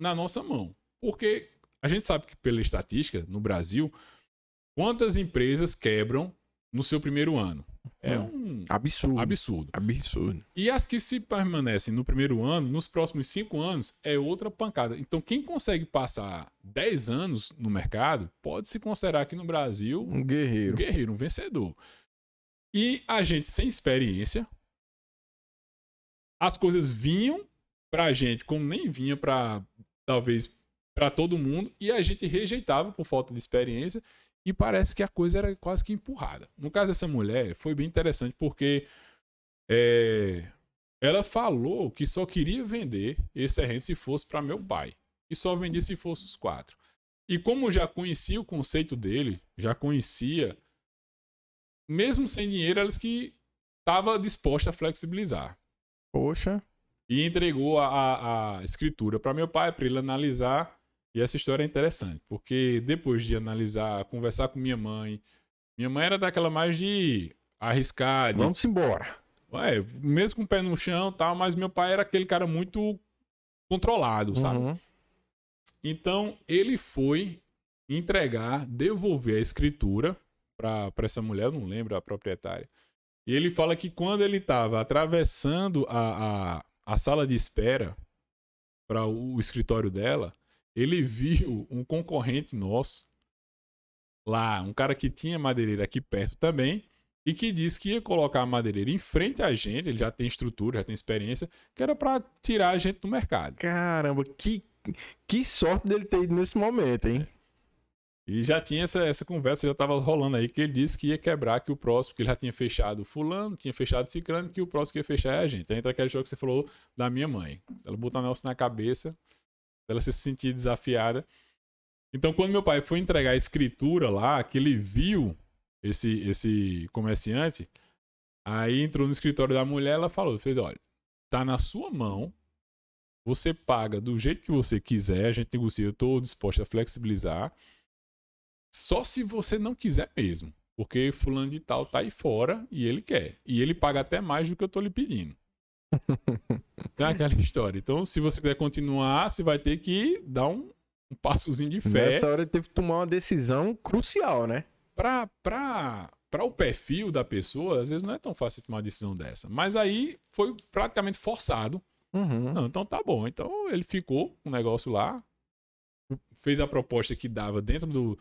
na nossa mão. Porque a gente sabe que pela estatística, no Brasil, quantas empresas quebram no seu primeiro ano? É um Absurdo. absurdo. Absurdo. E as que se permanecem no primeiro ano, nos próximos cinco anos, é outra pancada. Então, quem consegue passar 10 anos no mercado, pode se considerar aqui no Brasil Um um guerreiro. guerreiro, um vencedor. E a gente sem experiência, as coisas vinham pra gente como nem vinha pra talvez pra todo mundo e a gente rejeitava por falta de experiência e parece que a coisa era quase que empurrada. No caso dessa mulher, foi bem interessante porque é, ela falou que só queria vender esse terreno se fosse para meu pai e só vendia se fosse os quatro. E como já conhecia o conceito dele, já conhecia, mesmo sem dinheiro, elas que estava disposta a flexibilizar. Poxa. E entregou a, a- a escritura para meu pai, para ele analisar. E essa história é interessante, porque depois de analisar, conversar com minha mãe, minha mãe era daquela mais de arriscar, de Vamos embora. Ué, mesmo com o pé no chão e tal, mas meu pai era aquele cara muito controlado, sabe? Uhum. Então, ele foi entregar, devolver a escritura pra pra essa mulher, eu não lembro a proprietária. E ele fala que quando ele estava atravessando a, a, a sala de espera para o escritório dela, ele viu um concorrente nosso lá, um cara que tinha madeireira aqui perto também, e que disse que ia colocar a madeireira em frente a gente, ele já tem estrutura, já tem experiência, que era para tirar a gente do mercado. Caramba, que, que sorte dele ter ido nesse momento, hein? E já tinha essa, essa conversa, já tava rolando aí, que ele disse que ia quebrar que o próximo, que ele já tinha fechado fulano, tinha fechado ciclano, que o próximo que ia fechar é a gente. Aí entra aquele jogo que você falou da minha mãe. Ela botou o negócio na cabeça, ela se sentir desafiada. Então, quando meu pai foi entregar a escritura lá, que ele viu esse, esse comerciante, aí entrou no escritório da mulher, ela falou, fez, olha, tá na sua mão, você paga do jeito que você quiser, a gente negocia, eu tô disposto a flexibilizar, só se você não quiser mesmo. Porque fulano de tal tá aí fora e ele quer. E ele paga até mais do que eu tô lhe pedindo. Tem aquela história. Então, se você quiser continuar, você vai ter que dar um, um passozinho de fé Nessa hora ele teve que tomar uma decisão crucial, né? pra, pra, pra o perfil da pessoa, às vezes não é tão fácil tomar uma decisão dessa. Mas aí foi praticamente forçado. Uhum. Não, então tá bom. Então ele ficou com o negócio lá, fez a proposta que dava dentro do,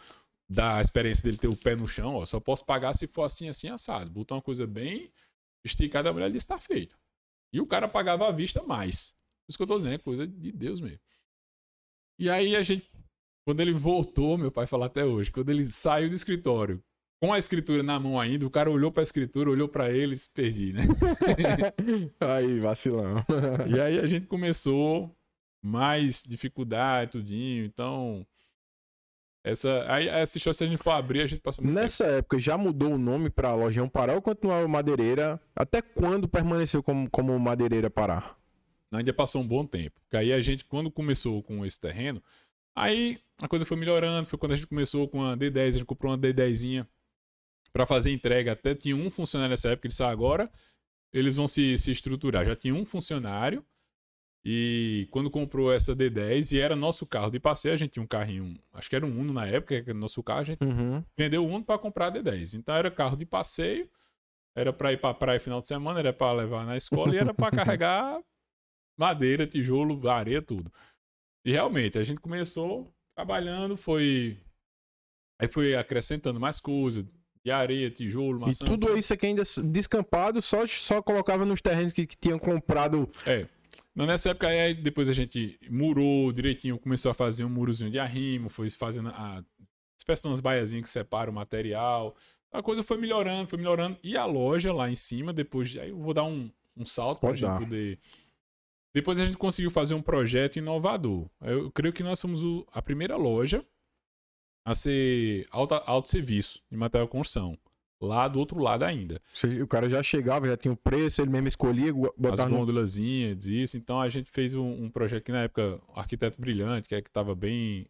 da experiência dele ter o pé no chão, ó, só posso pagar se for assim, assim, assado. Botou uma coisa bem esticada, a mulher disse, tá feito. E o cara pagava à vista mais. Isso que eu tô dizendo, é coisa de Deus mesmo. E aí a gente, quando ele voltou, meu pai fala até hoje, quando ele saiu do escritório, com a escritura na mão ainda, o cara olhou pra escritura, olhou pra ele e se perdi, né? Aí, vacilão. E aí a gente começou mais dificuldade, tudinho. Então, essa, aí, essa história, se a gente for abrir, a gente passa muito Nessa época já mudou o nome pra Lojão Pará ou continuava Madeireira? Até quando permaneceu como, como Madeireira Pará? tempo. Ainda passou um bom tempo. Porque aí a gente, quando começou com esse terreno, aí a coisa foi melhorando. Foi quando a gente começou com a D10, a gente comprou uma D10zinha pra fazer entrega. Até tinha um funcionário nessa época, ele disse, "Ah, agora eles vão se, se estruturar. Já tinha um funcionário. E quando comprou essa D10, e era nosso carro de passeio, a gente tinha um carrinho, acho que era um Uno na época, que era nosso carro, a gente Uhum. vendeu o Uno para comprar a D10. Então era carro de passeio, era para ir para praia final de semana, era para levar na escola e era para carregar madeira, tijolo, areia, tudo. E realmente a gente começou trabalhando, foi aí foi acrescentando mais coisas. de areia, tijolo, maçã. E tudo isso aqui ainda descampado, só, só colocava nos terrenos que, que tinham comprado. É. Nessa época, aí, depois a gente murou direitinho, começou a fazer um murozinho de arrimo, foi fazendo a espécie de umas baiazinhas que separam o material. A coisa foi melhorando, foi melhorando. E a loja lá em cima, depois. Aí eu vou dar um, um salto para a gente poder. Depois a gente conseguiu fazer um projeto inovador. Eu creio que nós somos o, a primeira loja a ser alta, alto serviço de material construção. Lá do outro lado ainda. O cara já chegava, já tinha o um preço, ele mesmo escolhia botar As gôndolazinhas, no... isso. Então a gente fez um, um, projeto que na época, Arquiteto Brilhante, que é que estava bem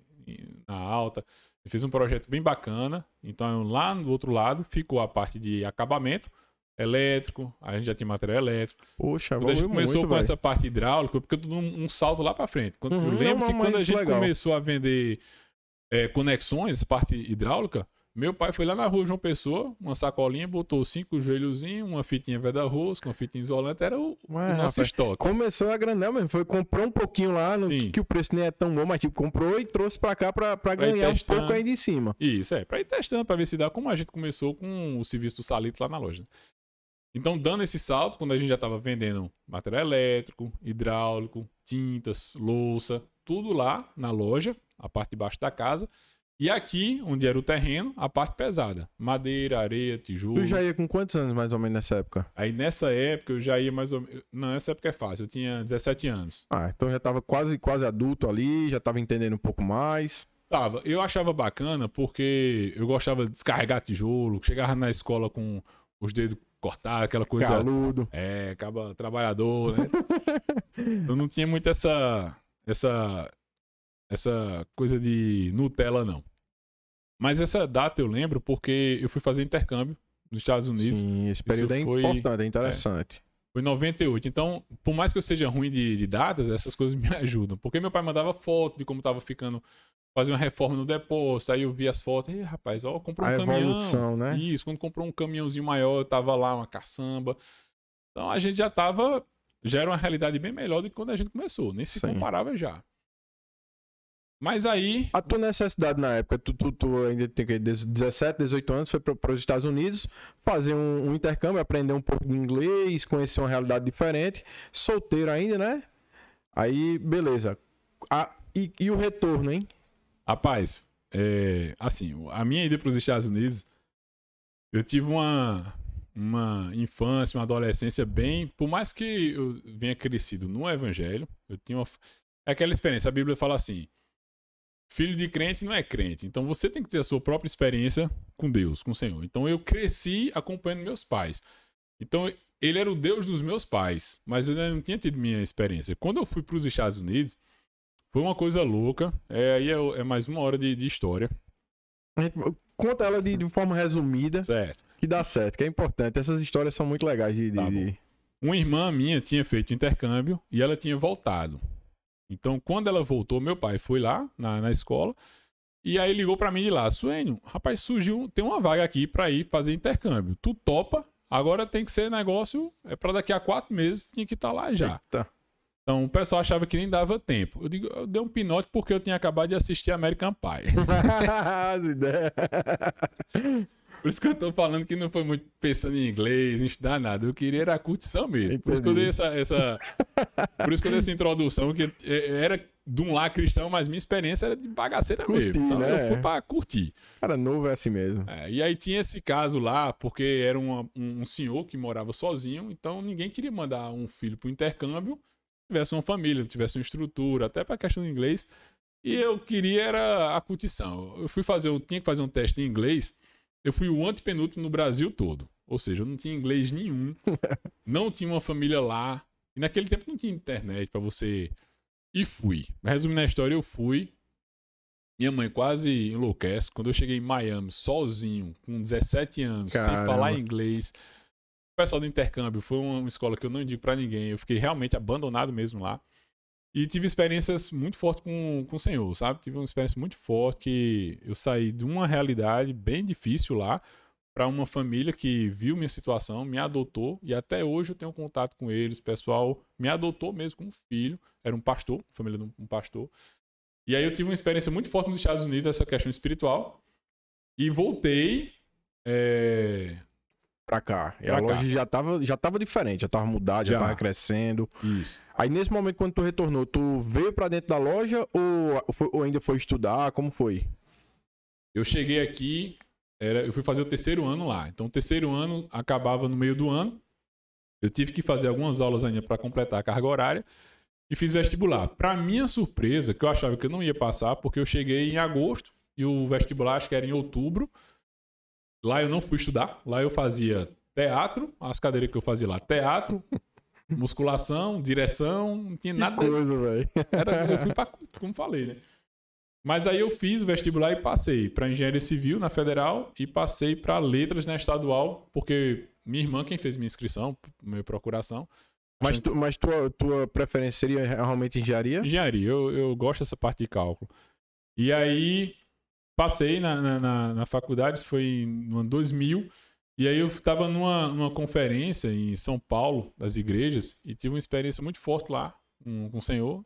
na alta. Fez um projeto bem bacana. Então lá do outro lado ficou a parte de acabamento elétrico, a gente já tinha material elétrico. Poxa, quando a gente começou muito, com véio. essa parte hidráulica, porque eu um, um salto lá para frente. Quando, uhum, eu lembro não, que quando a gente legal. começou a vender é, conexões, parte hidráulica, meu pai foi lá na rua João Pessoa, uma sacolinha, botou cinco joelhozinhos, uma fitinha veda-rosto, uma fitinha isolante, era o, Ué, o nosso rapaz, estoque. Começou a granel mesmo, foi, comprou um pouquinho lá, no, que, que, o preço nem é tão bom, mas tipo, comprou e trouxe pra cá pra, pra, pra ganhar um pouco ainda em cima. Isso, é, pra ir testando, pra ver se dá, como a gente começou com o serviço do Salito lá na loja. Então, dando esse salto, quando a gente já estava vendendo material elétrico, hidráulico, tintas, louça, tudo lá na loja, a parte de baixo da casa. E aqui, onde era o terreno, a parte pesada. Madeira, areia, tijolo. Tu já ia com quantos anos mais ou menos nessa época? Aí nessa época eu já ia mais ou menos. Não, nessa época é fácil, eu tinha 17 anos. Ah, então já tava quase, quase adulto ali, já tava entendendo um pouco mais. Tava. Eu achava bacana porque eu gostava de descarregar tijolo, chegava na escola com os dedos cortados, aquela coisa. Caludo. É, acaba trabalhador, né? eu não tinha muito essa. essa essa coisa de Nutella, não. Mas essa data eu lembro porque eu fui fazer intercâmbio nos Estados Unidos. Sim, esse período Isso é foi, importante, é interessante. É, foi 98. Então, por mais que eu seja ruim de, de, datas, essas coisas me ajudam. Porque meu pai mandava foto de como tava ficando, fazer uma reforma no depósito, aí eu vi as fotos, e rapaz, ó, comprou um a caminhão. Evolução, né? Isso, quando comprou um caminhãozinho maior, eu tava lá, uma caçamba. Então a gente já tava. Já era uma realidade bem melhor do que quando a gente começou. Nem se Sim. comparava já. Mas aí. A tua necessidade na época, tu, tu, tu ainda tem 17, 18 anos, foi para os Estados Unidos fazer um, um, intercâmbio, aprender um pouco de inglês, conhecer uma realidade diferente. Solteiro ainda, né? Aí, beleza. A, e, e, o retorno, hein? Rapaz, é, assim, a minha ida para os Estados Unidos, eu tive uma, uma infância, uma adolescência bem. Por mais que eu venha crescido no Evangelho, eu tinha uma. É aquela experiência, a Bíblia fala assim filho de crente não é crente. Então você tem que ter a sua própria experiência com Deus, com o Senhor. Então eu cresci acompanhando meus pais. Então ele era o Deus dos meus pais, mas eu não tinha tido minha experiência. Quando eu fui para os Estados Unidos, foi uma coisa louca. É, aí é, é mais uma hora de, de, história. Conta ela de, de, forma resumida. Certo. Que dá certo, que é importante. Essas histórias são muito legais de... Tá de... Uma irmã minha tinha feito intercâmbio e ela tinha voltado. Então, quando ela voltou, meu pai foi lá na, na escola e aí ligou para mim de lá, Suênio, rapaz, surgiu, tem uma vaga aqui para ir fazer intercâmbio. Tu topa? Agora tem que ser negócio, é para daqui a quatro meses, tinha que estar tá lá já. Eita. Então o pessoal achava que nem dava tempo. Eu digo, eu dei um pinote porque eu tinha acabado de assistir American Pie. Por isso que eu tô falando que não foi muito pensando em inglês, em estudar nada. Eu queria era a curtição mesmo. Entendi. Por isso que eu dei essa, essa. Por isso que eu dei essa introdução, que era de um lá cristão, mas minha experiência era de bagaceira mesmo. Então né? eu fui pra curtir. Cara novo é assim mesmo. É, e aí tinha esse caso lá, porque era uma, um senhor que morava sozinho, então ninguém queria mandar um filho pro intercâmbio, tivesse uma família, tivesse uma estrutura, até pra questão do inglês. E eu queria era a curtição. Eu fui fazer, eu tinha que fazer um teste em inglês. Eu fui o antepenúltimo no Brasil todo. Ou seja, eu não tinha inglês nenhum. não tinha uma família lá. E naquele tempo não tinha internet para você. E fui. Resumindo a história, eu fui. Minha mãe quase enlouquece. Quando eu cheguei em Miami, sozinho, com 17 anos, Caramba. sem falar inglês. O pessoal do intercâmbio foi uma escola que eu não indico para ninguém. Eu fiquei realmente abandonado mesmo lá. E tive experiências muito fortes com, com o Senhor, sabe? Tive uma experiência muito forte que eu saí de uma realidade bem difícil lá para uma família que viu minha situação, me adotou e até hoje eu tenho contato com eles. O pessoal me adotou mesmo como filho. Era um pastor, família de um pastor. E aí eu tive uma experiência muito forte nos Estados Unidos, essa questão espiritual. E voltei é, Pra cá. E Pra a cá. loja já tava, já tava diferente, já tava mudada, já, Já. tava crescendo. Isso. Aí nesse momento, quando tu retornou, tu veio pra dentro da loja ou, foi- ou ainda foi estudar? Como foi? Eu cheguei aqui, era, eu fui fazer o terceiro ano lá. Então, o terceiro ano acabava no meio do ano. Eu tive que fazer algumas aulas ainda para completar a carga horária e fiz vestibular. Para minha surpresa, que eu achava que eu não ia passar, porque eu cheguei em agosto e o vestibular acho que era em outubro. Lá eu não fui estudar, lá eu fazia teatro, as cadeiras que eu fazia lá, teatro, musculação, direção, não tinha nada. coisa, velho. Era, eu fui pra, como falei, né? Mas aí eu fiz o vestibular e passei para engenharia civil na federal e passei para letras na estadual, porque minha irmã quem fez minha inscrição, minha procuração. Mas, tu, mas tua, tua preferência seria realmente engenharia? Engenharia, eu, eu gosto dessa parte de cálculo. E aí passei na, na, na, na faculdade, isso foi no ano 2000, e aí eu estava numa, numa conferência em São Paulo, das igrejas, e tive uma experiência muito forte lá com, com o Senhor.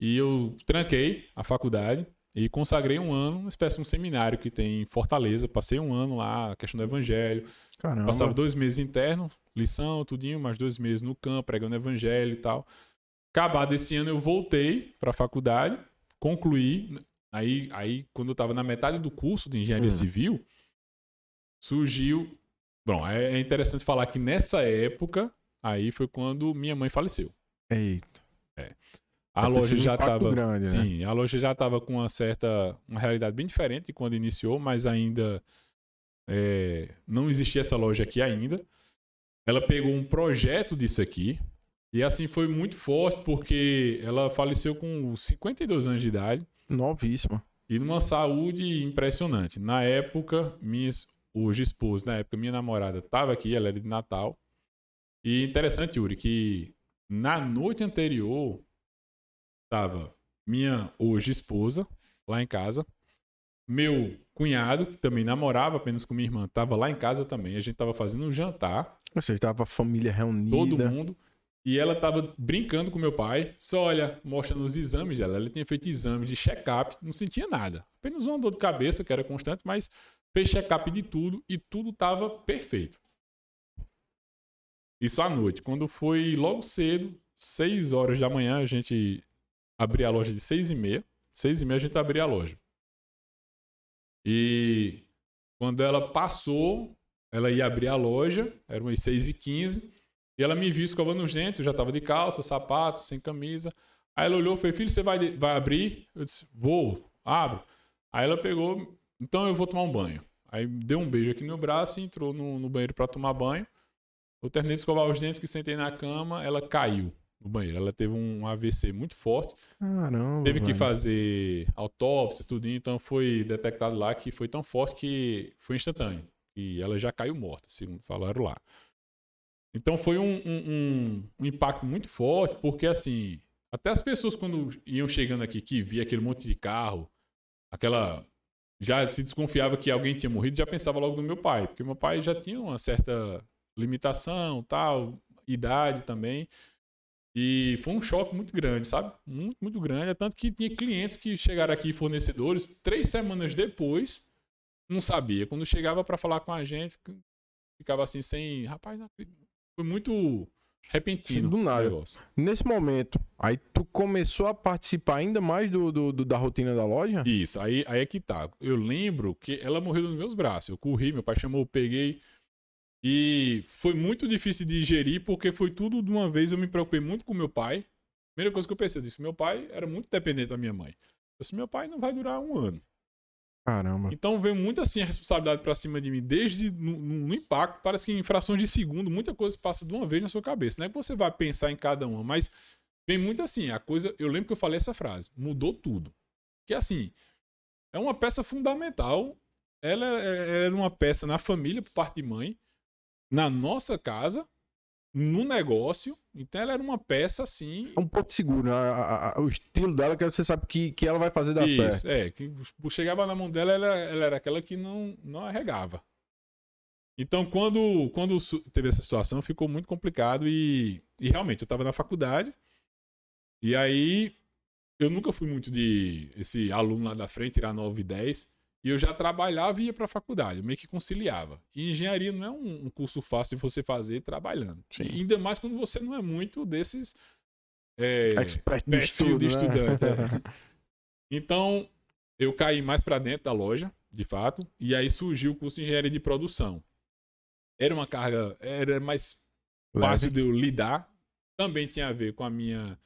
E eu tranquei a faculdade e consagrei um ano, uma espécie de um seminário que tem em Fortaleza. Passei um ano lá, a questão do evangelho. Caramba. Passava dois meses interno, lição, tudinho, mais dois meses no campo, pregando evangelho e tal. Acabado esse ano, eu voltei para a faculdade, concluí. Aí, aí, quando eu estava na metade do curso de engenharia Hum. civil, surgiu. Bom, é é interessante falar que nessa época, aí foi quando minha mãe faleceu. Eita. A Deve ter loja já estava. grande, né? Sim, a loja já estava com uma certa. uma realidade bem diferente de quando iniciou, mas ainda. é, não existia essa loja aqui ainda. Ela pegou um projeto disso aqui. E assim foi muito forte, porque ela faleceu com 52 anos de idade Novíssima. e numa saúde impressionante. Na época, minha hoje esposa, na época, minha namorada estava aqui, ela era de Natal. E interessante, Yuri, que na noite anterior estava minha hoje esposa lá em casa, meu cunhado, que também namorava apenas com minha irmã, estava lá em casa também. A gente estava fazendo um jantar, Ou seja, tava a família reunida. todo mundo. E ela tava brincando com meu pai, só olha, mostrando os exames dela. Ela tinha feito exames de check-up, não sentia nada. Apenas uma dor de cabeça, que era constante, mas fez check-up de tudo e tudo tava perfeito. Isso à noite. Quando foi logo cedo, 6 horas da manhã, a gente abria a loja de 6 e meia. 6 e meia a gente abria a loja. E quando ela passou, ela ia abrir a loja, eram as 6 e 15 e ela me viu escovando os dentes, eu já tava de calça, sapato, sem camisa. Aí ela olhou e falou, filho, você vai, de- vai abrir? Eu disse, vou, abro. Aí ela pegou, então eu vou tomar um banho. Aí deu um beijo aqui no meu braço e entrou no, no banheiro para tomar banho. Eu terminei de escovar os dentes, que sentei na cama, ela caiu no banheiro. Ela teve um AVC muito forte. Caramba. Teve que velho. fazer autópsia, tudo, então foi detectado lá que foi tão forte que foi instantâneo. E ela já caiu morta, segundo falaram lá. Então foi um, um- um- impacto muito forte, porque assim, até as pessoas quando iam chegando aqui, que via aquele monte de carro, aquela. Já se desconfiava que alguém tinha morrido, já pensava logo no meu pai, porque meu pai já tinha uma certa limitação, tal, idade também. E foi um choque muito grande, sabe? Muito, muito grande. É tanto que tinha clientes que chegaram aqui, fornecedores, três semanas depois, não sabia. Quando chegava para falar com a gente, ficava assim, sem. Rapaz, não acredito. Foi muito repentino. Sim, do nada. negócio. Nesse momento, aí tu começou a participar ainda mais do, do- do- da rotina da loja? Isso, aí, aí é que tá. Eu lembro que ela morreu nos meus braços. Eu corri, meu pai chamou, eu peguei. E foi muito difícil de digerir, porque foi tudo de uma vez. Eu me preocupei muito com meu pai. Primeira coisa que eu pensei, eu disse: meu pai era muito dependente da minha mãe. Eu disse: meu pai não vai durar um ano. Caramba. Então veio muito assim a responsabilidade pra cima de mim, desde no, no- impacto, parece que em frações de segundo, muita coisa passa de uma vez na sua cabeça. Não é que você vai pensar em cada uma, mas vem muito assim, a coisa, eu lembro que eu falei essa frase, mudou tudo. Que assim, é uma peça fundamental, ela é- era uma peça na família por parte de mãe, na nossa casa, no negócio, então ela era uma peça assim, É um ponto seguro, né? A- a- a- o estilo dela que você sabe que, que ela vai fazer dar Isso, certo. é, que chegava na mão dela, ela, ela era aquela que não, não arregava. Então, quando, quando teve essa situação, ficou muito complicado e, e realmente, eu tava na faculdade e aí eu nunca fui muito de esse aluno lá da frente tirar 9 e 10. E eu já trabalhava e ia para a faculdade, eu meio que conciliava. E engenharia não é um, um curso fácil de você fazer trabalhando. Sim. E ainda mais quando você não é muito desses é, Expert perfil de estudo, né? estudante. é. Então, eu caí mais para dentro da loja, de fato, e aí surgiu o curso de engenharia de produção. Era uma carga, era mais fácil de eu lidar, também tinha a ver com a minha,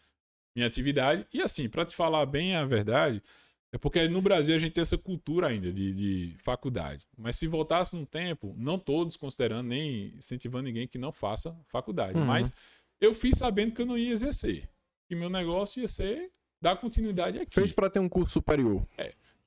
minha atividade. E assim, para te falar bem a verdade, é porque no Brasil a gente tem essa cultura ainda de, de faculdade. Mas se voltasse no tempo, não todos considerando nem incentivando ninguém que não faça faculdade. Uhum. Mas eu fiz sabendo que eu não ia exercer. Que meu negócio ia ser dar continuidade aqui. Fez pra ter um curso superior.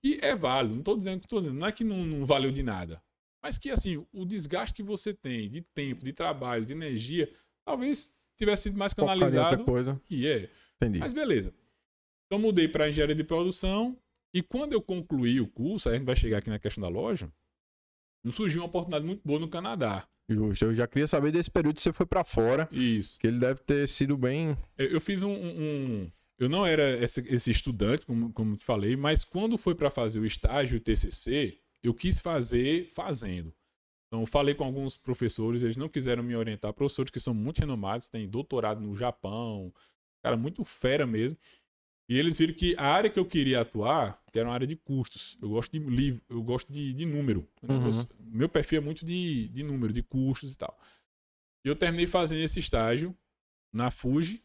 E é válido, não tô dizendo que tô dizendo, não é que não, não valeu de nada. Mas que assim, o desgaste que você tem de tempo, de trabalho, de energia, talvez tivesse sido mais em outra canalizado. coisa. E é. Entendi. Mas beleza. Então mudei para engenharia de produção e quando eu concluí o curso, aí a gente vai chegar aqui na questão da loja, me surgiu uma oportunidade muito boa no Canadá. Justo. Eu já queria saber desse período que você foi pra fora. Isso. Que ele deve ter sido bem. Eu fiz um. um- eu não era esse, esse estudante, como, como te falei, mas quando foi para fazer o estágio o TCC, eu quis fazer fazendo. Então, falei com alguns professores, eles não quiseram me orientar. Professores que são muito renomados, têm doutorado no Japão, cara, muito fera mesmo. E eles viram que a área que eu queria atuar, que era uma área de custos, eu gosto de livro, eu gosto de, de número. Uhum. Eu meu perfil é muito de, de número, de custos e tal. E eu terminei fazendo esse estágio na Fuji.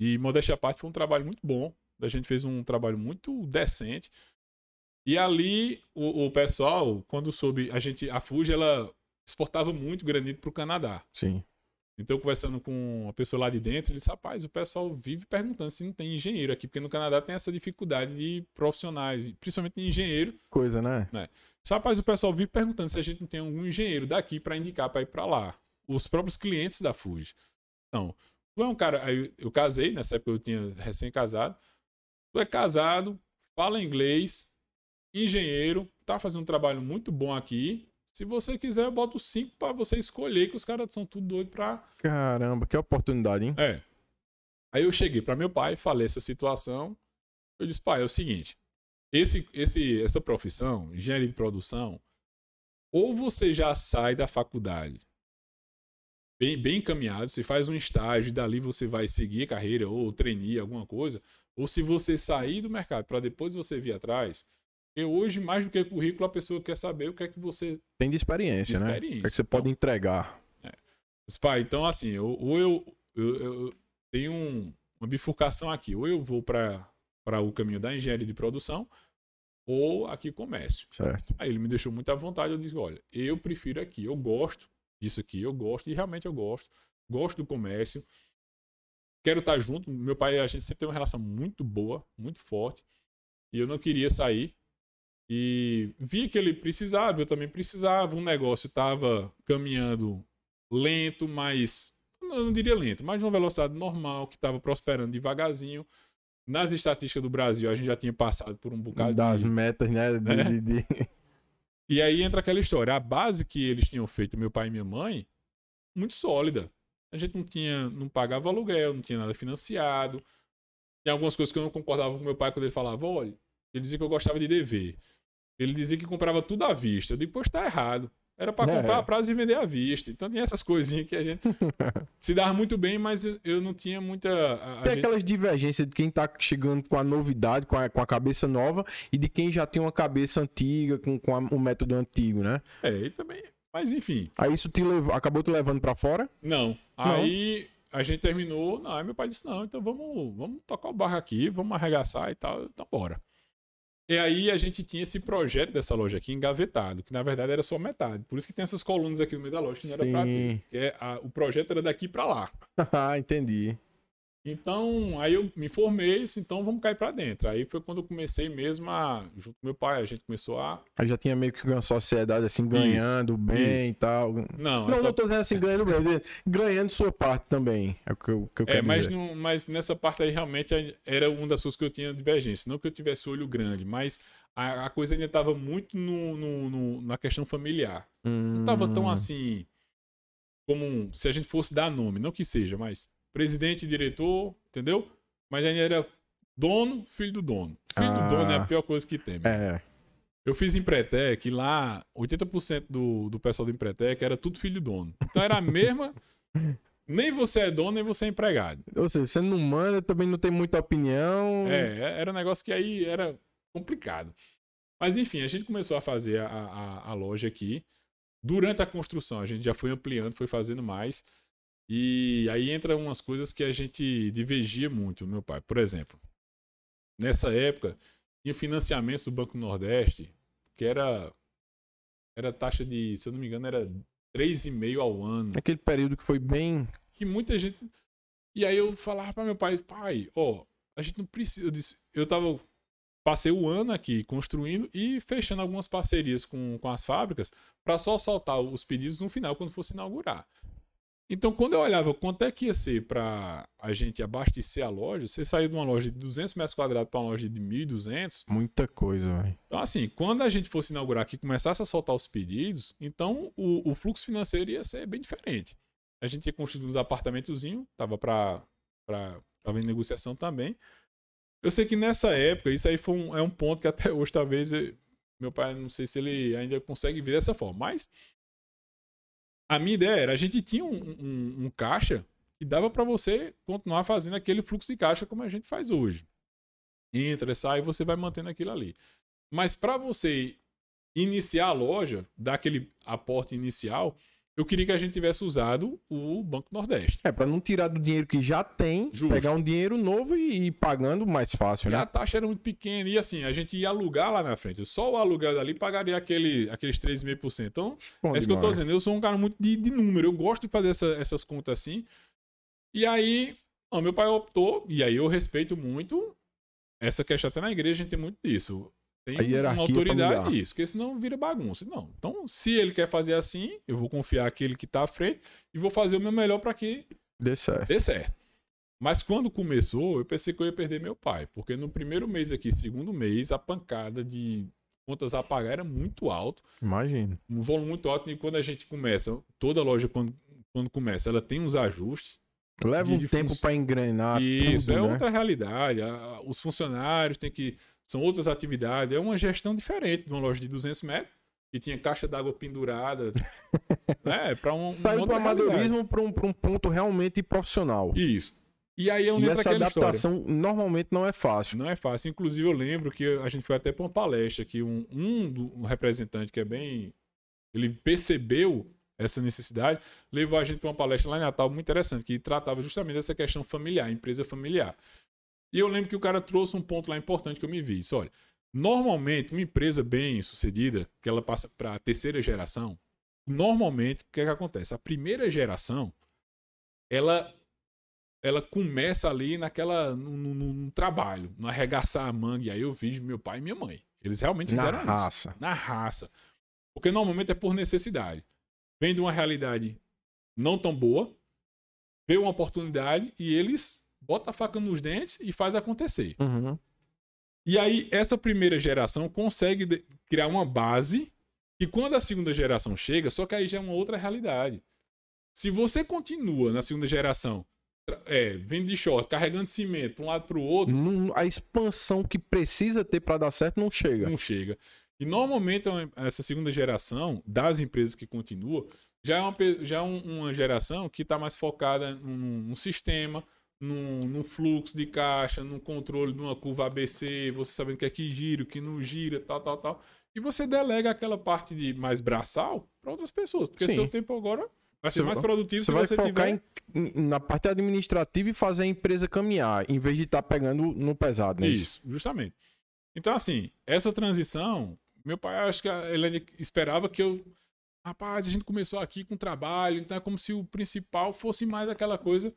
E modéstia à parte foi um trabalho muito bom. A gente fez um trabalho muito decente. E ali o, o pessoal, quando soube, a gente, a Fuji ela exportava muito granito para o Canadá. Sim. Então, conversando com uma pessoa lá de dentro, ele disse: rapaz, o pessoal vive perguntando se não tem engenheiro aqui, porque no Canadá tem essa dificuldade de profissionais, principalmente de engenheiro. Coisa, né? Disse, Rapaz, o pessoal vive perguntando se a gente não tem algum engenheiro daqui para indicar para ir para lá. Os próprios clientes da Fuji. Então, tu é um cara. Aí eu- eu casei, nessa época eu tinha recém-casado. Tu é casado, fala inglês, engenheiro, tá fazendo um trabalho muito bom aqui. Se você quiser, eu boto cinco para você escolher, que os caras são tudo doido pra Caramba, que oportunidade, hein? é. Aí eu cheguei para meu pai, falei essa situação. Eu disse, pai, é o seguinte: esse, esse, essa profissão, engenharia de produção, ou você já sai da faculdade bem, bem encaminhado, você faz um estágio e dali você vai seguir a carreira ou trainee, alguma coisa, ou se você sair do mercado para depois você vir atrás. Porque hoje, mais do que currículo, a pessoa quer saber o que é que você Tem de experiência, De né? experiência, O que, é que você então. pode entregar. Mas, pai, então assim, ou eu, eu, eu tenho um- uma bifurcação aqui. Ou eu vou para o caminho da engenharia de produção, ou aqui comércio. Certo. Aí ele me deixou muito à vontade. Eu disse: olha, eu prefiro aqui, eu gosto disso aqui, eu gosto, e realmente eu gosto. Gosto do comércio. Quero estar junto. Meu pai, a gente sempre tem uma relação muito boa, muito forte. E eu não queria sair. E vi que ele precisava, eu também precisava. O negócio estava caminhando lento, mas. Eu não diria lento, mas de uma velocidade normal, que estava prosperando devagarzinho. Nas estatísticas do Brasil, a gente já tinha passado por um bocado Das de, metas, né? de- É. de- e aí entra aquela história. A base que eles tinham feito, meu pai e minha mãe, muito sólida. A gente não tinha, não pagava aluguel, não tinha nada financiado. Tem algumas coisas que eu não concordava com meu pai quando ele falava, olha, ele dizia que eu gostava de dever. Ele dizia que comprava tudo à vista. Eu digo, pois tá errado. Era pra É. comprar a prazo e vender à vista. Então tinha essas coisinhas que a gente se dava muito bem, mas eu- não tinha muita. a- a Tem gente- aquelas divergências de quem tá chegando com a novidade, com a, com a cabeça nova, e de quem já tem uma cabeça antiga, com, com a- o método antigo, né? É, e também. Mas enfim. Aí isso te levou, acabou te levando pra fora? Não. Aí a gente terminou. Não, aí meu pai disse: não, então vamos, vamos tocar o barco aqui, vamos arregaçar e tal. Então bora. E aí a gente tinha esse projeto dessa loja aqui engavetado, que na verdade era só metade. Por isso que tem essas colunas aqui no meio da loja que não era pra ter. Sim. É a- o projeto era daqui pra lá. Ah, entendi. Então, aí eu me formei, disse, então vamos cair pra dentro. Aí foi quando eu comecei mesmo a, junto com meu pai, a gente começou a. Aí já tinha meio que uma sociedade assim, ganhando bem isso. e tal. Não, Não, essa- não tô dizendo assim, ganhando bem, ganhando sua parte também. É o que eu, que eu É, quero mas, dizer. não- mas nessa parte aí realmente era uma das coisas que eu tinha divergência. Não que eu tivesse olho grande, mas a, a coisa ainda estava muito no, no- no- na questão familiar. Não estava tão Hum, assim como se a gente fosse dar nome, não que seja, mas presidente, diretor, entendeu? Mas ainda era dono, filho do dono. Filho Ah. do dono é a pior coisa que tem. meu. É, Eu fiz Empretec e lá 80% do, do pessoal do Empretec era tudo filho dono. Então era a mesma. nem você é dono, nem você é empregado. Ou seja, você não manda, também não tem muita opinião. É, era um negócio que aí era complicado. Mas enfim, a gente começou a fazer a, a, a loja aqui. Durante a construção, a gente já foi ampliando, foi fazendo mais. E aí entra umas coisas que a gente divergia muito, meu pai. Por exemplo, nessa época, tinha financiamentos do Banco Nordeste, que era era taxa de, se eu não me engano, era 3,5 ao ano. Aquele período que foi bem. Que muita gente. E aí eu falava para meu pai, pai, ó, a gente não precisa. Eu, disse, eu tava. Passei o ano aqui construindo e fechando algumas parcerias com, com as fábricas para só soltar os pedidos no final, quando fosse inaugurar. Então, quando eu olhava quanto é que ia ser para a gente abastecer a loja, você sair de uma loja de 200 metros quadrados para uma loja de 1.200. Muita coisa, velho. Então, assim, quando a gente fosse inaugurar aqui e começasse a soltar os pedidos, então o, o, fluxo financeiro ia ser bem diferente. A gente ia construir uns apartamentozinhos, tava para tava em negociação também. Eu sei que nessa época, isso aí foi um, é um ponto que até hoje talvez eu, meu pai, não sei se ele ainda consegue ver dessa forma, mas a minha ideia era, a gente tinha um, um, um caixa que dava para você continuar fazendo aquele fluxo de caixa como a gente faz hoje. Entra, sai, você vai mantendo aquilo ali. Mas para você iniciar a loja, dar aquele aporte inicial, eu queria que a gente tivesse usado o Banco Nordeste. É, para não tirar do dinheiro que já tem, Justo. pegar um dinheiro novo e ir pagando mais fácil, e né? a taxa era muito pequena e assim, a gente ia alugar lá na frente. Só o aluguel dali pagaria aquele, aqueles 3,5%. Então, é isso que eu tô dizendo. Eu sou um cara muito de, de número, eu gosto de fazer essa, essas contas assim. E aí, ó, meu pai optou, e aí eu respeito muito essa questão até na igreja, a gente tem muito disso. Tem uma autoridade familiar. isso, porque senão vira bagunça. Não. Então, se ele quer fazer assim, eu vou confiar aquele que está à frente e vou fazer o meu melhor para que dê certo. dê certo. Mas quando começou, eu pensei que eu ia perder meu pai, porque no primeiro mês aqui, segundo mês, a pancada de contas a pagar era muito alto. Imagina. Um volume muito alto e quando a gente começa, toda loja quando, quando começa, ela tem uns ajustes. Leva um tempo para engrenar. Isso, tudo, é né? outra realidade. Os funcionários têm que são outras atividades. É uma gestão diferente de uma loja de 200 metros, que tinha caixa d'água pendurada. né? Para um. Saiu do amadorismo para um, um ponto realmente profissional. Isso. E aí eu e essa adaptação história. normalmente não é fácil. Não é fácil. Inclusive, eu lembro que a gente foi até para uma palestra que um, um, um representante que é bem. Ele percebeu essa necessidade, levou a gente para uma palestra lá em Natal muito interessante, que tratava justamente dessa questão familiar, empresa familiar. E eu lembro que o cara trouxe um ponto lá importante que eu me vi. Isso, olha, normalmente uma empresa bem sucedida, que ela passa para a terceira geração, normalmente o que, é que acontece? A primeira geração, ela ela começa ali naquela no, no, no, trabalho, no arregaçar a manga. E aí eu vi meu pai e minha mãe. Eles realmente fizeram na raça. Na raça. Porque normalmente é por necessidade. Vem de uma realidade não tão boa, vê uma oportunidade e eles bota a faca nos dentes e faz acontecer. Uhum. E aí, essa primeira geração consegue criar uma base e quando a segunda geração chega, só que aí já é uma outra realidade. Se você continua na segunda geração, é, vendo de short, carregando cimento para um lado para o outro. a expansão que precisa ter para dar certo não chega. Não chega. E normalmente essa segunda geração das empresas que continuam já é uma, já é uma geração que está mais focada num, num sistema, num, num, fluxo de caixa, num controle de uma curva ABC, você sabendo que aqui gira, o que não gira, tal, tal, tal. E você delega aquela parte de mais braçal para outras pessoas, porque Sim. seu tempo agora vai ser mais produtivo você se vai você focar tiver... em, na parte administrativa e fazer a empresa caminhar, em vez de estar tá pegando no pesado, né? Isso, justamente. Então, assim, essa transição, meu pai, acho que ele esperava que eu. Rapaz, a gente começou aqui com trabalho, então é como se o principal fosse mais aquela coisa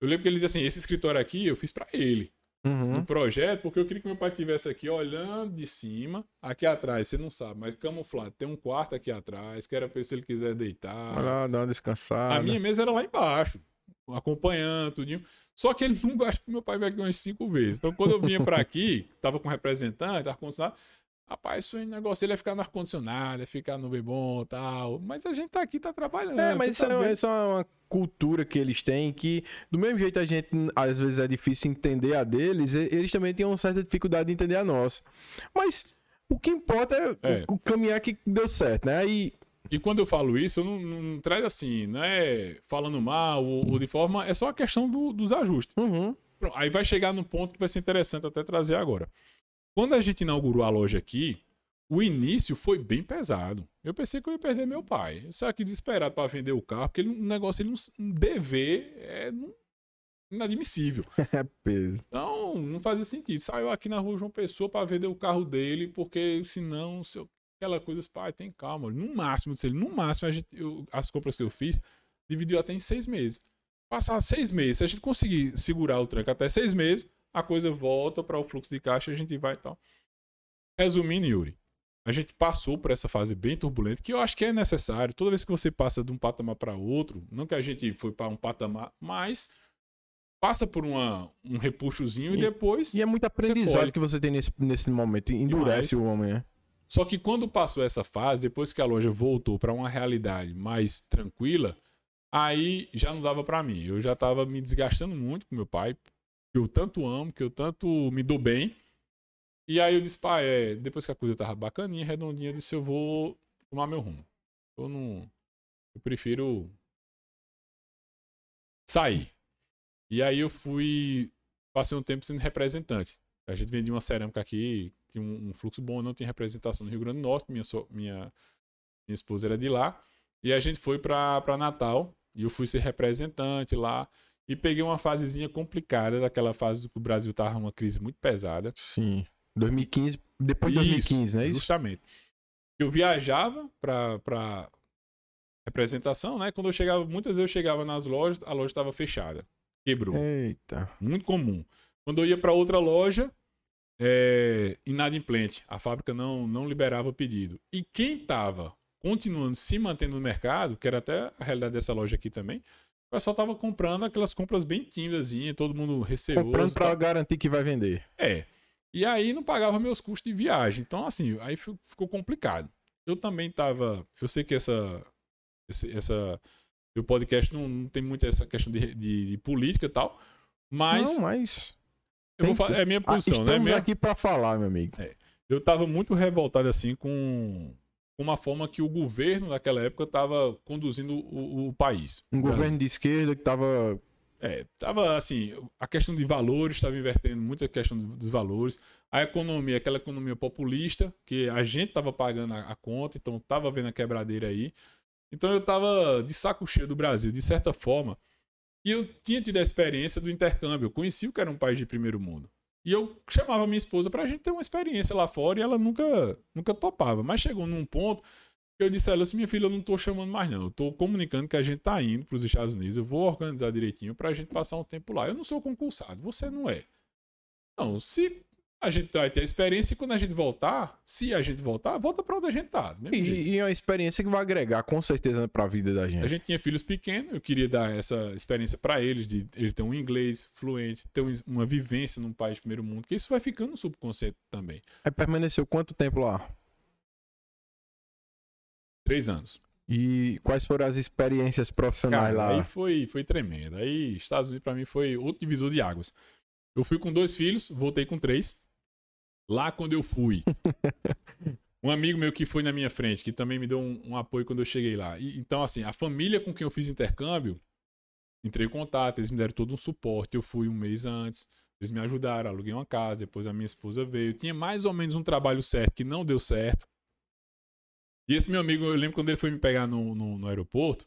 eu lembro que ele dizia assim: esse escritório aqui eu fiz para ele. Uhum. No projeto, porque eu queria que meu pai estivesse aqui olhando de cima, aqui atrás, você não sabe, mas camuflado. Tem um quarto aqui atrás, que era pra se ele quiser deitar. Vai lá, dar uma descansada. A minha mesa era lá embaixo, acompanhando, tudinho. Só que ele não gosta que meu pai veio aqui umas cinco vezes. Então, quando eu vinha para aqui, tava com representante, tava condicionado, Rapaz, isso aí, negócio ele é ficar no ar-condicionado, é ficar no bem bom e tal. Mas a gente tá aqui, tá trabalhando. É, mas isso, tá é, isso, é, uma cultura que eles têm que, do mesmo jeito a gente, às vezes é difícil entender a deles, eles também têm uma certa dificuldade de entender a nossa. Mas O que importa é, É. o caminhar que deu certo, né? Aí, E quando eu falo isso, eu não, não, não traz assim, não é falando mal ou, ou de forma. É só a questão do- dos ajustes. uhum, Pronto, Aí vai chegar num ponto que vai ser interessante até trazer agora. Quando a gente inaugurou a loja aqui, o início foi bem pesado. Eu pensei que eu ia perder meu pai. Eu saí aqui desesperado para vender o carro, porque ele, o negócio ele não, dever é inadmissível. é peso. Então, não fazia sentido. Saiu aqui na rua João Pessoa para vender o carro dele, porque senão, se eu- aquela coisa, pai, tem calma. No máximo, disse ele, no máximo, gente, eu- as compras que eu fiz, dividiu até em seis meses. Passar seis meses, se a gente conseguir segurar o tranco até seis meses, a coisa volta para o fluxo de caixa e a gente vai e tal. Resumindo, Yuri, a gente passou por essa fase bem turbulenta, que eu acho que é necessário. Toda vez que você passa de um patamar para outro, não que a gente foi para um patamar, mas passa por uma, um repuxozinho e, E- depois. E é muito aprendizado pode. que você tem nesse, nesse momento. Endurece o homem, né? Só que quando passou essa fase, depois que a loja voltou para uma realidade mais tranquila, aí já não dava para mim. Eu já tava me desgastando muito com meu pai, que eu tanto amo, que eu tanto me dou bem. E aí eu disse, pai, é, depois que a coisa tava bacaninha, redondinha, eu disse, eu vou tomar meu rumo. Eu não. Eu prefiro sair. E aí eu fui. Passei um tempo sendo representante. A gente vendia uma cerâmica aqui, tinha um, um fluxo bom, não tinha representação no Rio Grande do Norte, minha, so- minha, minha esposa era de lá. E a gente foi pra Natal, e eu fui ser representante lá. E peguei uma fasezinha complicada, daquela fase que o Brasil tava numa crise muito pesada. Sim. 2015, depois de 2015, né? Justamente. Eu viajava pra, pra representação, né? Quando eu chegava, muitas vezes eu chegava nas lojas, a loja estava fechada. Quebrou. Eita. Muito comum. Quando eu ia para outra loja, é, inadimplente. A fábrica não, não liberava pedido. E quem estava continuando se mantendo no mercado, que era até a realidade dessa loja aqui também, o pessoal estava comprando aquelas compras bem tímidas, todo mundo receoso. Comprando pra tal. garantir que vai vender. É. E aí não pagava meus custos de viagem. Então, assim, aí fi- ficou complicado. Eu também tava. Eu sei que essa. esse- essa o podcast não, não tem muito essa questão de, de- de política e tal. Mas Não, mas. eu vou falar, é a minha Ah, posição, né? estamos Minha- aqui pra falar, meu amigo. eu tava muito revoltado assim com, uma forma que o governo naquela época tava conduzindo o, o país. Um Brasil. governo de esquerda que tava. É, tava assim, a questão de valores estava invertendo muito a questão do- dos valores. A economia, aquela economia populista, que a gente tava pagando a, a conta, então tava vendo a quebradeira aí. Então eu tava de saco cheio do Brasil, de certa forma. E eu tinha tido a experiência do intercâmbio. Eu conheci o que era um país de primeiro mundo. E eu chamava minha esposa pra gente ter uma experiência lá fora e ela nunca, nunca topava. Mas chegou num ponto que eu disse a ela assim, minha filha, eu não tô chamando mais não. Eu tô comunicando que a gente tá indo pros Estados Unidos. Eu vou organizar direitinho pra gente passar um tempo lá. Eu não sou concursado, você não é. Não, se a gente vai ter a experiência e quando a gente voltar, se a gente voltar, volta pra onde a gente tá. E, e é uma experiência que vai agregar, com certeza, pra vida da A gente. gente tinha filhos pequenos, eu queria dar essa experiência pra eles, de ele ter um inglês fluente, ter um- uma vivência num país de primeiro mundo, que isso vai ficando no subconsciente também. Aí permaneceu quanto tempo lá? Três anos. E quais foram as experiências profissionais Cara, lá? aí foi, foi tremendo. Aí, Estados Unidos pra mim foi outro divisor de águas. Eu fui com dois filhos, voltei com três. Lá quando eu fui, um amigo meu que foi na minha frente, que também me deu um, um apoio quando eu cheguei lá. E, então, assim, a família com quem eu fiz intercâmbio, entrei em contato, eles me deram todo um suporte. Eu fui um mês antes, eles me ajudaram, aluguei uma casa, depois a minha esposa veio. Tinha mais ou menos um trabalho certo que não deu certo. E esse meu amigo, eu lembro quando ele foi me pegar no, no, no aeroporto,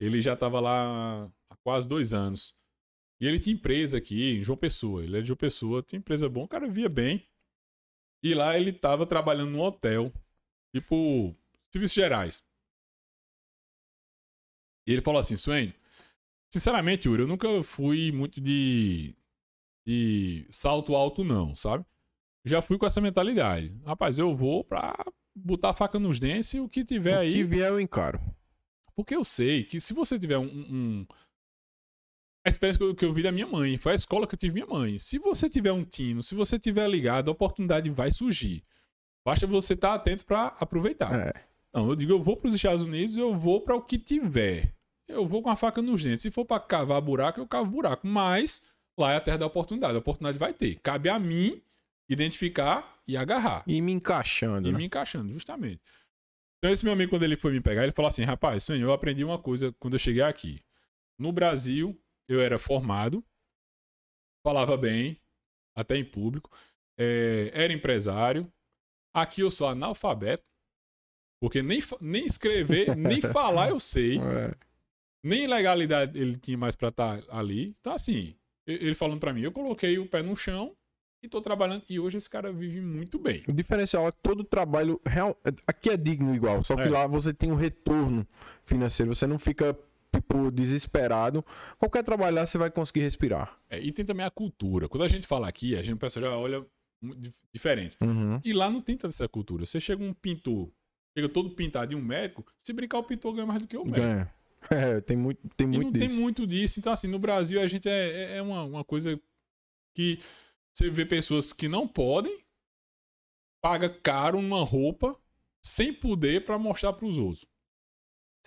ele já estava lá há quase dois anos. E ele tinha empresa aqui em João Pessoa. Ele é de João Pessoa, tinha empresa bom, o cara via bem. E lá ele tava trabalhando num hotel, tipo, serviços gerais. E ele falou assim, Swain, sinceramente, Yuri, eu nunca fui muito de, de salto alto, não, sabe? Já fui com essa mentalidade. Rapaz, eu vou pra botar a faca nos dentes e o que tiver O aí. que vier eu encaro. Porque eu sei que se você tiver um. um- a experiência que eu, vi da minha mãe, foi a escola que eu tive minha mãe. Se você tiver um tino, se você tiver ligado, a oportunidade vai surgir. Basta você estar atento para aproveitar. É. Não, eu digo, eu vou para os Estados Unidos, eu vou para o que tiver. Eu vou com a faca nos dentes. Se for para cavar buraco, eu cavo buraco. Mas lá é a terra da oportunidade. A oportunidade vai ter. Cabe a mim identificar e agarrar. E me encaixando, E né? me encaixando, justamente. Então, esse meu amigo, quando ele foi me pegar, ele falou assim: rapaz, Sonho, eu aprendi uma coisa quando eu cheguei aqui. No Brasil, eu era formado, falava bem, até em público, eh, era empresário. Aqui eu sou analfabeto, porque nem, nem escrever, nem falar eu sei, É. nem legalidade ele tinha mais pra estar ali. Então, assim, ele falando pra mim, eu coloquei o pé no chão e tô trabalhando. E hoje esse cara vive muito bem. O diferencial é que todo trabalho real, aqui é digno igual, só que É. lá você tem um retorno financeiro, você não fica tipo desesperado. Qualquer trabalho lá você vai conseguir respirar. É, e tem também a cultura. Quando a gente fala aqui, a gente o pessoal já olha diferente. Uhum. E lá não tem tanta essa cultura. Você chega um pintor, chega todo pintado e um médico, se brincar, o pintor ganha mais do que o médico. Ganha. É, tem muito, tem E muito não disso. tem muito disso. Então, assim, no Brasil a gente é, é- é uma, uma coisa que você vê pessoas que não podem, paga caro numa roupa, sem poder pra mostrar pros outros.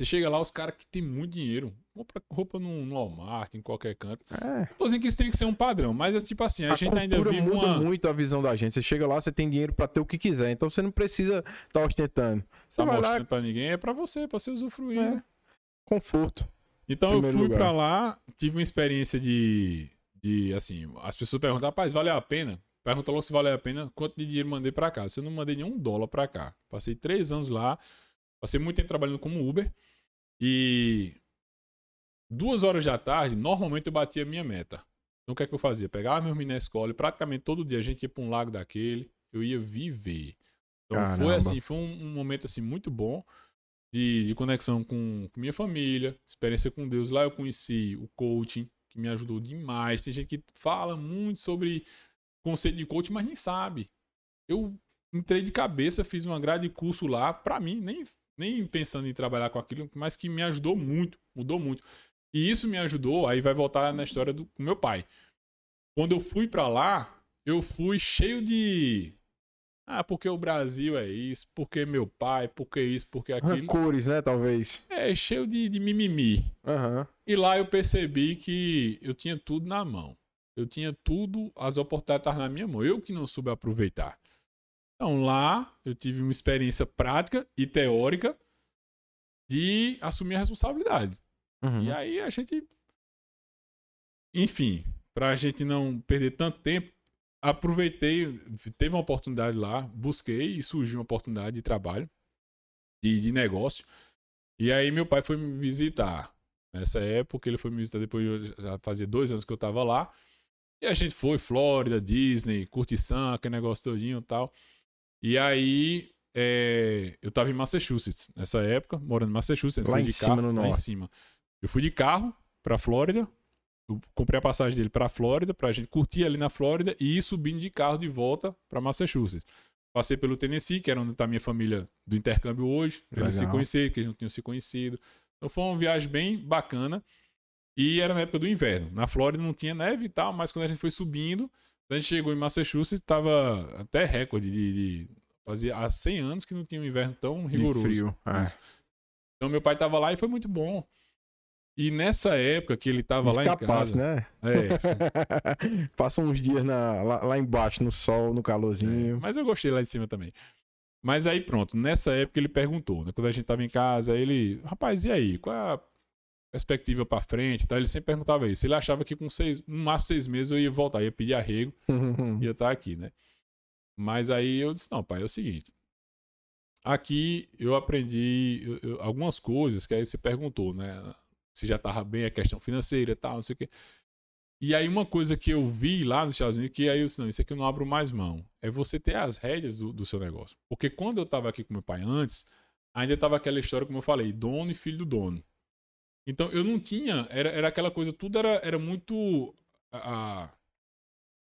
Você chega lá, os caras que tem muito dinheiro, compra roupa no, no Walmart, em qualquer canto. É. Tô dizendo que isso tem que ser um padrão, mas é tipo assim, a, A, gente ainda vive muda uma. muito a visão da gente. Você chega lá, você tem dinheiro pra ter o que quiser, então você não precisa estar ostentando. Você tá mostrando lá, pra ninguém, é pra você, pra você usufruir. É. né? conforto. Então eu fui pra lá, tive uma experiência de, de assim, as pessoas perguntam, rapaz, valeu a pena? Pergunta logo se valeu a pena, quanto de dinheiro mandei pra cá. Se eu não mandei nenhum dólar pra cá. Passei três anos lá, passei muito tempo trabalhando como Uber e duas horas da tarde, normalmente eu batia a minha meta. Então o que é que eu fazia? Pegava meus meninos na escola e praticamente todo dia a gente ia pra um lago daquele, eu ia viver. Então foi Caramba. assim, foi um, um momento assim muito bom de, de conexão com, com minha família, experiência com Deus. Lá eu conheci o coaching, que me ajudou demais. Tem gente que fala muito sobre conceito de coaching, mas nem sabe. Eu entrei de cabeça, fiz uma grade de curso lá, pra mim, nem, nem pensando em trabalhar com aquilo, mas que me ajudou muito, mudou muito. E isso me ajudou, aí vai voltar na história do meu pai. Quando eu fui pra lá, eu fui cheio de ah, porque o Brasil é isso, porque meu pai, porque isso, porque aquilo. Rancores, né, talvez. É cheio de, de mimimi. Aham. E lá eu percebi que eu tinha tudo na mão. Eu tinha tudo, as oportunidades estavam na minha mão. Eu que não soube aproveitar. Então lá eu tive uma experiência prática e teórica de assumir a responsabilidade. Uhum. E aí a gente. Enfim, pra gente não perder tanto tempo, aproveitei, teve uma oportunidade lá, busquei e surgiu uma oportunidade de trabalho, de, de negócio. E aí meu pai foi me visitar. Nessa época, ele foi me visitar depois, de- fazia dois anos que eu tava lá. E a gente foi, Flórida, Disney, curtição, aquele negócio todinho e tal. E aí, é, eu tava em Massachusetts nessa época, morando em Massachusetts. Lá em de cima, carro, no lá em norte. cima. Eu fui de carro pra Flórida. Eu comprei a passagem dele pra Flórida, pra gente curtir ali na Flórida e ir subindo de carro de volta pra Massachusetts. Passei pelo Tennessee, que era onde tá minha família do intercâmbio hoje, pra eles se conhecerem, que eles não tinham se conhecido. Então foi uma viagem bem bacana. E era na época do inverno. Na Flórida não tinha neve e tal, mas quando a gente foi subindo, a gente chegou em Massachusetts, tava até recorde de. de- fazia há 100 anos que não tinha um inverno tão De rigoroso. frio. é. Então meu pai tava lá e foi muito bom. E nessa época que ele tava lá em Escapasse, casa. né? É, Passa uns dias na- lá, lá embaixo, no sol, no é, calorzinho. mas eu gostei lá em cima também. Mas aí pronto, nessa época ele perguntou, né? Quando a gente tava em casa, ele, rapaz, e aí? Qual é a perspectiva pra frente? tal? Ele sempre perguntava isso. Ele achava que com seis, no máximo seis meses eu ia voltar, ia pedir arrego, ia estar aqui, né? Mas aí eu disse, não, pai, é o seguinte. Aqui eu aprendi eu- eu- algumas coisas que aí você perguntou, né? Se já tava bem a questão financeira e tal, não sei o quê. E aí uma coisa que eu vi lá nos Estados Unidos, que aí eu disse, não, isso aqui eu não abro mais mão, é você ter as rédeas do, do seu negócio. Porque quando eu tava aqui com meu pai antes, ainda tava aquela história, como eu falei, dono e filho do dono. Então eu não tinha, era, era aquela coisa, tudo era, era muito... ah,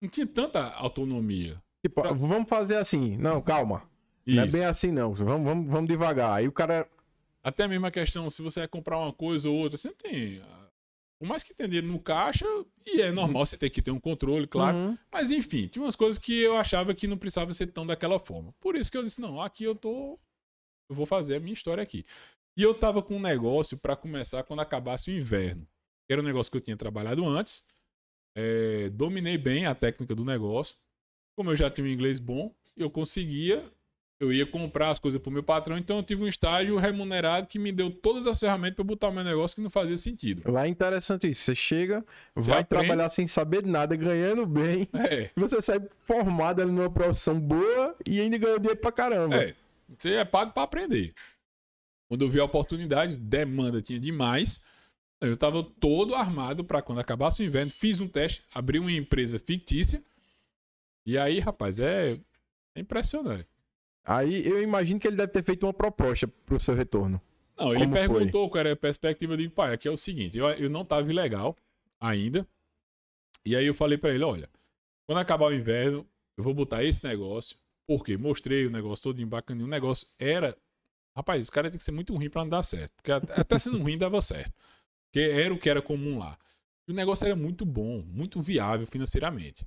não tinha tanta autonomia. Tipo, Pra- vamos fazer assim. Não, calma. Não é Isso. bem assim, não. Vamos, vamos, vamos devagar. Aí o cara. Até mesmo a questão, se você vai comprar uma coisa ou outra, você não tem. ah, Por mais que tenha dinheiro no caixa, e é normal você ter que ter um controle, claro. Uhum. Mas enfim, tinha umas coisas que eu achava que não precisava ser tão daquela forma. Por isso que eu disse, não, aqui eu tô. Eu vou fazer a minha história aqui. E eu tava com um negócio pra começar quando acabasse o inverno. Era um negócio que eu tinha trabalhado antes. é, dominei bem a técnica do negócio. Como eu já tinha um inglês bom, eu conseguia, eu ia comprar as coisas pro meu patrão, então eu tive um estágio remunerado que me deu todas as ferramentas para botar o meu negócio que não fazia sentido. Lá é interessante isso. Você chega, Você vai aprende. trabalhar sem saber nada, ganhando bem. É. Você sai formado numa profissão boa e ainda ganha dinheiro pra caramba. É, você é pago para aprender. Quando eu vi a oportunidade, demanda tinha demais. Eu estava todo armado para quando acabasse o inverno, fiz um teste, abri uma empresa fictícia. E aí, rapaz, é, é impressionante. Aí eu imagino que ele deve ter feito uma proposta pro seu retorno. Não, ele Como foi? perguntou qual era a perspectiva. Eu digo, pai, aqui é o seguinte: eu, eu não tava ilegal ainda. E aí eu falei pra ele: olha, quando acabar o inverno, eu vou botar esse negócio. Por quê? Mostrei o negócio todo em bacaninho. O negócio era. Rapaz, esse cara tem que ser muito ruim pra não dar certo. Porque até até sendo ruim dava certo. Porque era o que era comum lá. E o negócio era muito bom, muito viável financeiramente.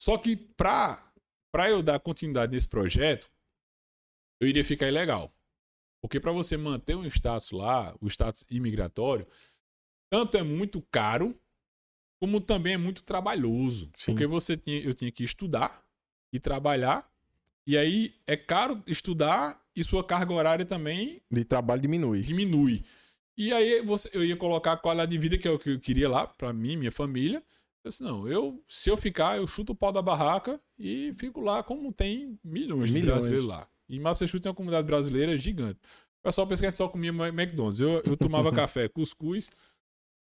Só que pra, pra eu dar continuidade nesse projeto, eu iria ficar ilegal. Porque para você manter um status lá, o status imigratório, tanto é muito caro, como também é muito trabalhoso. Sim. Porque você tinha, eu tinha que estudar e trabalhar, e aí é caro estudar e sua carga horária também De trabalho diminui. diminui. E aí você, eu ia colocar a qualidade de vida que é o que eu queria lá, pra mim, minha família. Eu disse, não, eu, se eu ficar, eu chuto o pau da barraca e fico lá como tem milhões de Milhões. brasileiros lá. E Massachusetts tem uma comunidade brasileira gigante. O pessoal pensa que a gente só comia McDonald's. Eu, eu tomava café, cuscuz,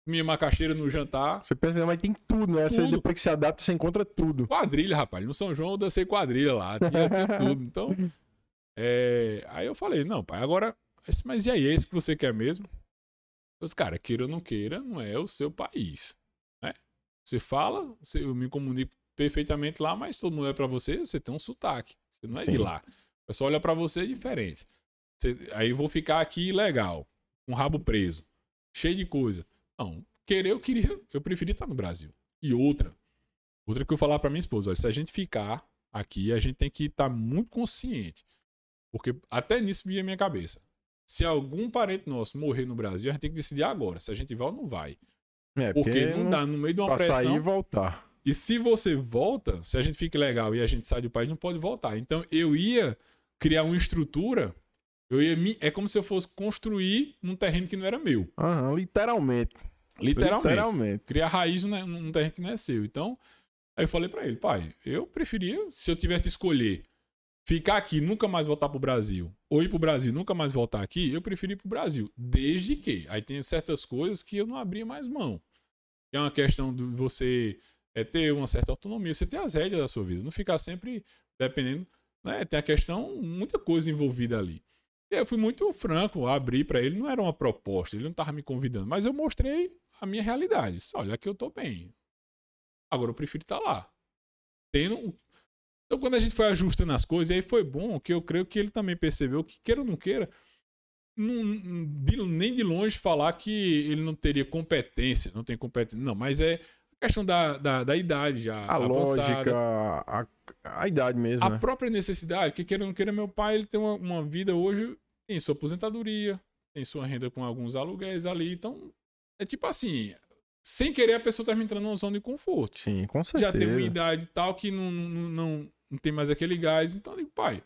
comia macaxeira no jantar. Você pensa, mas tem tudo, né? Você, Tudo. depois que se adapta, você encontra tudo. Quadrilha, rapaz. No São João eu dancei quadrilha lá. Tinha, tinha tudo. Então, é, aí eu falei, não, pai, agora... esse- Mas e aí, é isso que você quer mesmo? Disse, cara, queira ou não queira, não é o seu país. Né? Você fala, você- eu me comunico perfeitamente lá, mas todo mundo é pra você, você tem um sotaque. Você não é de Sim. lá. O pessoal olha pra você diferente. Você- aí eu vou ficar aqui legal, com o rabo preso, cheio de coisa. Não, querer eu queria, eu preferia estar no Brasil. E outra, outra que eu falar pra minha esposa, olha, se a gente ficar aqui, a gente tem que estar muito consciente. Porque até nisso vinha a minha cabeça. Se algum parente nosso morrer no Brasil, a gente tem que decidir agora se a gente vai ou não vai. É, Porque não dá no meio de uma pra sair e pressão. voltar. E se você volta, se a gente fica legal e a gente sai do país, não pode voltar. Então eu ia criar uma estrutura, eu ia me, é como se eu fosse construir num terreno que não era meu. Aham, literalmente. Literalmente. Literalmente. Criar raiz num, terreno que não é seu. Então, aí eu falei pra ele, pai, eu preferia, se eu tivesse que escolher ficar aqui nunca mais voltar pro Brasil, ou ir pro Brasil nunca mais voltar aqui, eu preferi ir pro Brasil. Desde que. Aí tem certas coisas que eu não abria mais mão. É uma questão de você é, ter uma certa autonomia, você ter as rédeas da sua vida, não ficar sempre dependendo. Né? Tem a questão, muita coisa envolvida ali. Eu fui muito franco, abri pra ele, não era uma proposta, ele não tava me convidando, mas eu mostrei a minha realidade. Disse, Olha, aqui eu tô bem. Agora eu prefiro estar lá. Tendo. Então, quando a gente foi ajustando as coisas, aí foi bom que eu creio que ele também percebeu que, queira ou não queira, não, nem de longe falar que ele não teria competência, não tem competência. Não, mas é a questão da, da, da idade já. A avançada. lógica, a, a idade mesmo, A né? própria necessidade, que queira ou não queira, meu pai ele tem uma, uma vida hoje, tem sua aposentadoria, tem sua renda com alguns aluguéis ali, então é tipo assim, sem querer a pessoa tá me entrando numa zona de conforto. Sim, com certeza. Já tem uma idade tal que não, não, não, não tem mais aquele gás, então eu digo, pai,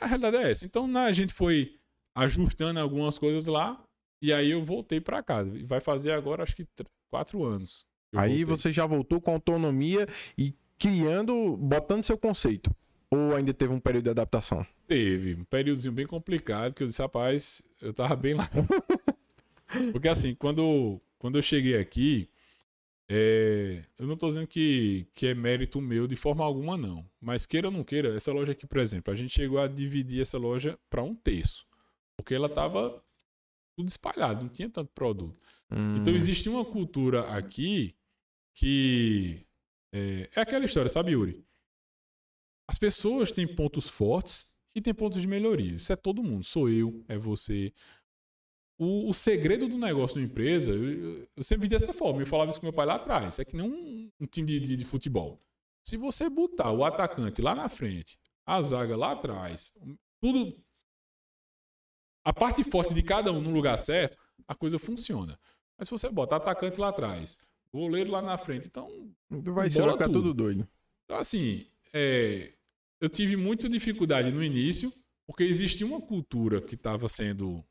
a realidade é essa. Então né, a gente foi ajustando algumas coisas lá, e aí eu voltei pra casa. E vai fazer agora acho que tr- quatro anos. Eu Aí voltei. você já voltou com autonomia e criando, botando seu conceito. Ou ainda teve um período de adaptação? Teve um períodozinho bem complicado que eu disse, rapaz, eu tava bem lá. Porque assim, quando, quando eu cheguei aqui, é, eu não tô dizendo que, que é mérito meu de forma alguma, não. Mas queira ou não queira, essa loja aqui, por exemplo, a gente chegou a dividir essa loja para um terço. Porque ela tava tudo espalhado, não tinha tanto produto. Hum, Então existe uma cultura aqui que é, é aquela história, sabe, Yuri? As pessoas têm pontos fortes e têm pontos de melhoria. Isso é todo mundo. Sou eu, é você. O, o segredo do negócio de empresa, eu, eu sempre vi dessa forma. Eu falava isso com meu pai lá atrás. É que nem um, um time de, de- de futebol. Se você botar o atacante lá na frente, a zaga lá atrás, tudo. A parte forte de cada um no lugar certo, a coisa funciona. Mas se você botar atacante lá atrás, goleiro lá na frente, então Tu vai, você vai ficar tudo. tudo doido. então, assim, é, eu tive muita dificuldade no início, porque existia uma cultura que estava sendo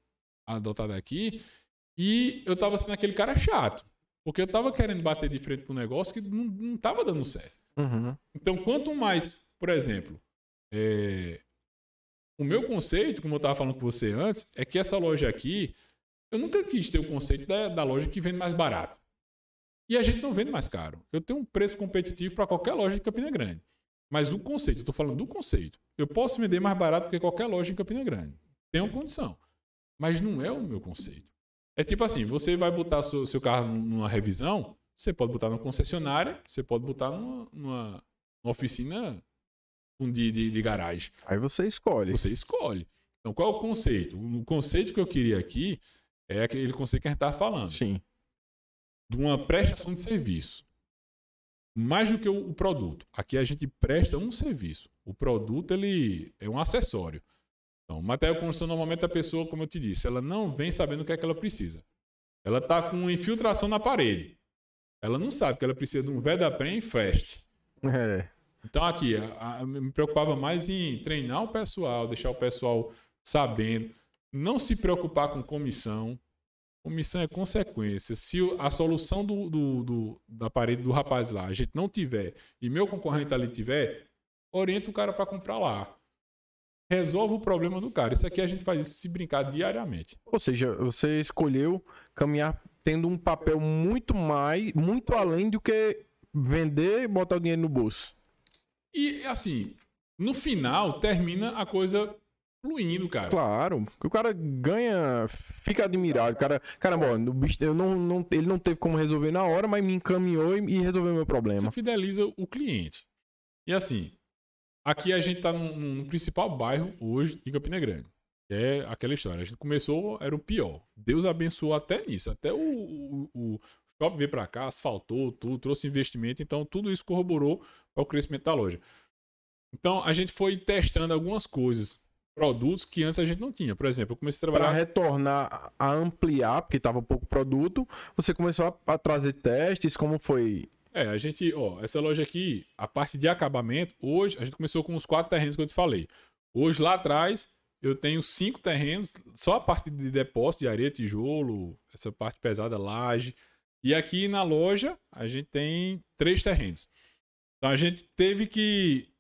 adotada aqui e eu estava sendo aquele cara chato. Porque eu estava querendo bater de frente para um negócio que não estava dando certo. Uhum. Então, quanto mais, por exemplo, é, o meu conceito, como eu estava falando com você antes, é que essa loja aqui, eu nunca quis ter o conceito da, da loja que vende mais barato. E a gente não vende mais caro. Eu tenho um preço competitivo para qualquer loja de Campina Grande. Mas o conceito, eu estou falando do conceito. Eu posso vender mais barato que qualquer loja em Campina Grande. Tenho condição. Mas não é o meu conceito. É tipo assim, você vai botar seu, seu carro numa revisão, você pode botar numa concessionária, você pode botar numa, numa, numa oficina de, de, de, garagem. Aí você escolhe. Você escolhe. Então, qual é o conceito? O conceito que eu queria aqui é aquele conceito que a gente estava falando. Sim. De uma prestação de serviço. Mais do que o, produto. Aqui a gente presta um serviço. O produto ele é um acessório. Então, material de construção, normalmente a pessoa, como eu te disse, ela não vem sabendo o que é que ela precisa. Ela está com infiltração na parede. Ela não sabe que ela precisa de um Vedaprem e. É. Então, aqui, a, a, me preocupava mais em treinar o pessoal, deixar o pessoal sabendo, não se preocupar com comissão. Comissão é consequência. Se a solução do, do, do, da parede do rapaz lá a gente não tiver e meu concorrente ali tiver, orienta o cara para comprar lá resolve o problema do cara. Isso aqui a gente faz isso se brincar diariamente. Ou seja, você escolheu caminhar tendo um papel muito mais, muito além do que vender e botar o dinheiro no bolso. E assim, no final termina a coisa fluindo, cara. Claro, o cara ganha, fica admirado. O cara, caramba, o bicho, eu não, não, ele não teve como resolver na hora, mas me encaminhou e, e resolveu meu problema. Você fideliza o cliente. E assim, Aqui a gente no, no, principal bairro hoje de Campina Grande. É aquela história. A gente começou, era o pior. Deus abençoou até nisso. Até o, o, o shopping veio para cá, asfaltou tudo, trouxe investimento. Então, tudo isso corroborou para o crescimento da loja. Então, a gente foi testando algumas coisas, produtos que antes a gente não tinha. Por exemplo, eu comecei a trabalhar. Para retornar a ampliar, porque estava pouco produto, você começou a, a trazer testes. Como foi é, a gente, ó, essa loja aqui, a parte de acabamento, hoje a gente começou com os quatro terrenos que eu te falei. Hoje lá atrás eu tenho cinco terrenos, só a parte de depósito de areia, tijolo, essa parte pesada, laje. E aqui na loja a gente tem três terrenos. Então a gente teve que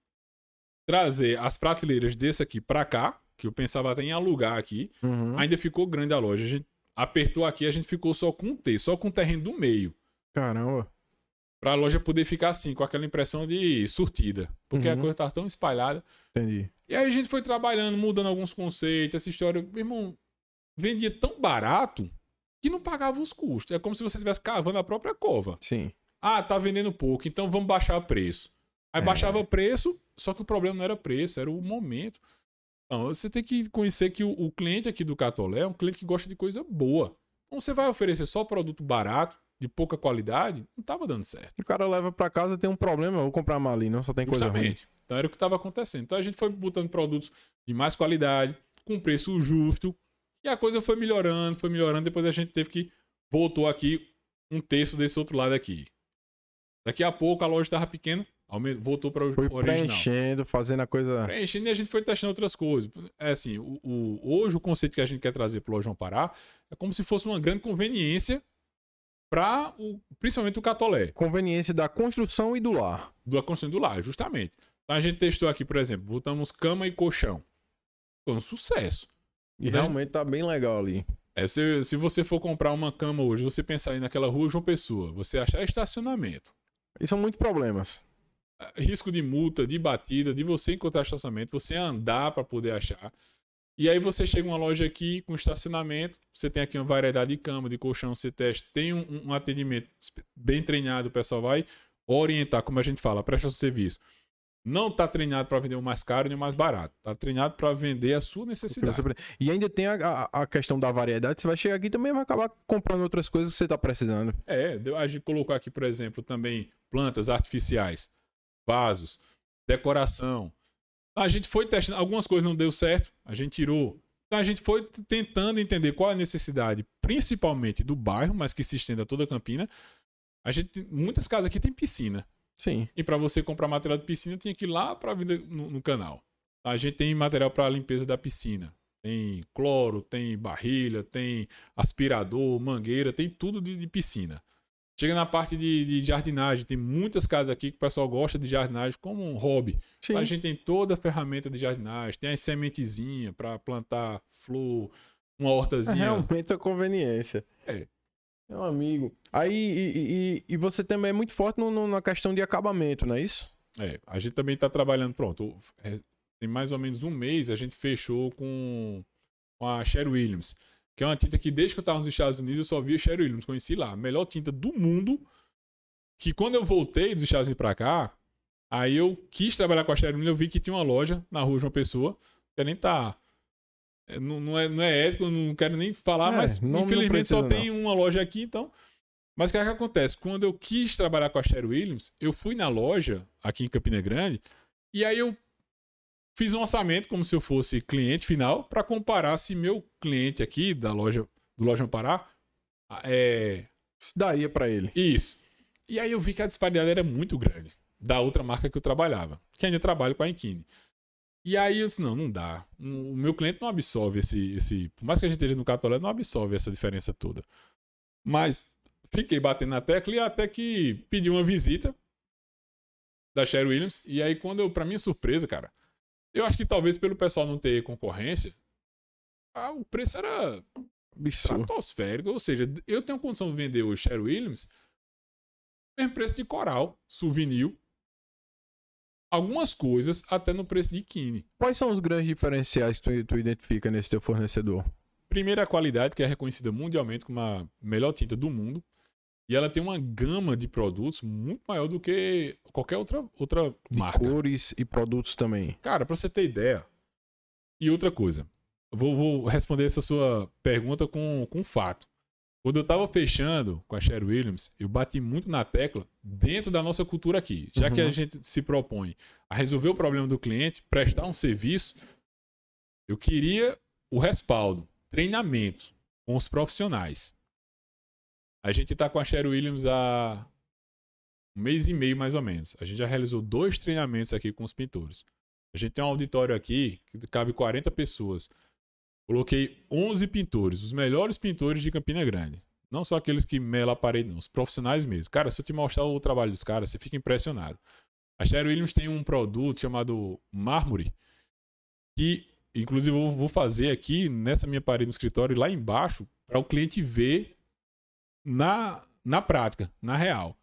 trazer as prateleiras desse aqui para cá, que eu pensava até em alugar aqui. Uhum. Ainda ficou grande a loja. A gente apertou aqui, a gente ficou só com um T, só com o terreno do meio. Caramba para a loja poder ficar assim, com aquela impressão de surtida. Porque uhum. a coisa tá tão espalhada. Entendi. E aí a gente foi trabalhando, mudando alguns conceitos, essa história. Meu irmão, vendia tão barato que não pagava os custos. É como se você estivesse cavando a própria cova. Sim. Ah, tá vendendo pouco, então vamos baixar o preço. Aí é. baixava o preço, só que o problema não era preço, era o momento. Então, você tem que conhecer que o, o cliente aqui do Catolé é um cliente que gosta de coisa boa. Então você vai oferecer só produto barato, de pouca qualidade, não estava dando certo. O cara leva para casa tem um problema, vou comprar ali, não só tem Justamente. coisa ruim. Então era o que estava acontecendo. Então a gente foi botando produtos de mais qualidade, com preço justo, e a coisa foi melhorando, foi melhorando. Depois a gente teve que voltou aqui um terço desse outro lado aqui. Daqui a pouco a loja estava pequena, voltou para o foi original. preenchendo, fazendo a coisa. Preenchendo e a gente foi testando outras coisas. É assim, o, o hoje o conceito que a gente quer trazer para o Lojão Pará é como se fosse uma grande conveniência para principalmente o Catolé. Conveniência da construção e do lar. Da construção e do lar, justamente. Então a gente testou aqui, por exemplo, botamos cama e colchão. Foi um sucesso. E realmente tá bem legal ali. É, se, se você for comprar uma cama hoje, você pensar aí naquela rua João Pessoa, você achar estacionamento. E são muitos problemas. É, risco de multa, de batida, de você encontrar estacionamento, você andar para poder achar. E aí você chega uma loja aqui com estacionamento, você tem aqui uma variedade de cama, de colchão, você testa, tem um, um atendimento bem treinado, o pessoal vai orientar, como a gente fala, presta o serviço. Não está treinado para vender o mais caro nem o mais barato. Está treinado para vender a sua necessidade. E ainda tem a, a, questão da variedade. Você vai chegar aqui também vai acabar comprando outras coisas que você está precisando. É, a gente colocou aqui, por exemplo, também plantas artificiais, vasos, decoração, a gente foi testando, algumas coisas não deu certo, a gente tirou. Então a gente foi tentando entender qual é a necessidade, principalmente do bairro, mas que se estenda a toda a Campina. A gente, muitas casas aqui tem piscina. Sim. E para você comprar material de piscina, tinha que ir lá para vida no, no canal. A gente tem material para limpeza da piscina. Tem cloro, tem barrilha, tem aspirador, mangueira, tem tudo de, de piscina. Chega na parte de, de, jardinagem, tem muitas casas aqui que o pessoal gosta de jardinagem como um hobby. Sim. A gente tem toda a ferramenta de jardinagem, tem as sementezinhas para plantar flor, uma É hortazinha. realmente a conveniência. É. Meu amigo. Aí, e, e- e você também é muito forte no- no- na questão de acabamento, não é isso? É, a gente também está trabalhando, pronto. é, Tem mais ou menos um mês a gente fechou com, com a Sherry Williams, que é uma tinta que desde que eu estava nos Estados Unidos eu só via Sherry Williams, conheci lá, a melhor tinta do mundo. Que quando eu voltei dos Estados Unidos para cá, aí eu quis trabalhar com a Sherry Williams, eu vi que tinha uma loja na rua de uma pessoa, que nem tá. é, Não, não, é, não é ético, não quero nem falar, É, mas não- não infelizmente só precisa, tem uma loja aqui, então. Mas o que, é que acontece? Quando eu quis trabalhar com a Sherry Williams, eu fui na loja aqui em Campina Grande e aí eu fiz um orçamento como se eu fosse cliente final para comparar se meu cliente aqui da loja do Loja Pará é Isso daria pra ele. isso. E aí eu vi que a disparidade era muito grande da outra marca que eu trabalhava, que ainda trabalho com a Enkine. E aí eu disse, não, não dá. O meu cliente não absorve esse, esse. Por mais que a gente esteja no Catolé, não absorve essa diferença toda. Mas fiquei batendo na tecla e até que pedi uma visita da Sherry Williams. E aí, quando eu, pra minha surpresa, cara, eu acho que talvez pelo pessoal não ter concorrência, ah, o preço era estratosférico. Ou seja, eu tenho condição de vender o Sherry Williams mesmo preço de coral, souvenir, algumas coisas até no preço de Kine. Quais são os grandes diferenciais que tu, tu identifica nesse teu fornecedor? Primeiro, a qualidade, que é reconhecida mundialmente como a melhor tinta do mundo. E ela tem uma gama de produtos muito maior do que qualquer outra, outra De marca. cores e produtos também. Cara, pra você ter ideia. E outra coisa. Vou, vou responder essa sua pergunta com, com um fato. Quando eu tava fechando com a Sherry Williams, eu bati muito na tecla dentro da nossa cultura aqui. Já que Uhum. a gente se propõe a resolver o problema do cliente, prestar um serviço, eu queria o respaldo, treinamento com os profissionais. A gente tá com a Sherry Williams há um mês e meio, mais ou menos. A gente já realizou dois treinamentos aqui com os pintores. A gente tem um auditório aqui que cabe 40 pessoas. Coloquei 11 pintores, os melhores pintores de Campina Grande. Não só aqueles que melam a parede, não, os profissionais mesmo. Cara, se eu te mostrar o trabalho dos caras, você fica impressionado. A Sherry Williams tem um produto chamado Mármore, que inclusive eu vou fazer aqui nessa minha parede no escritório, lá embaixo, para o cliente ver na, na prática, na real.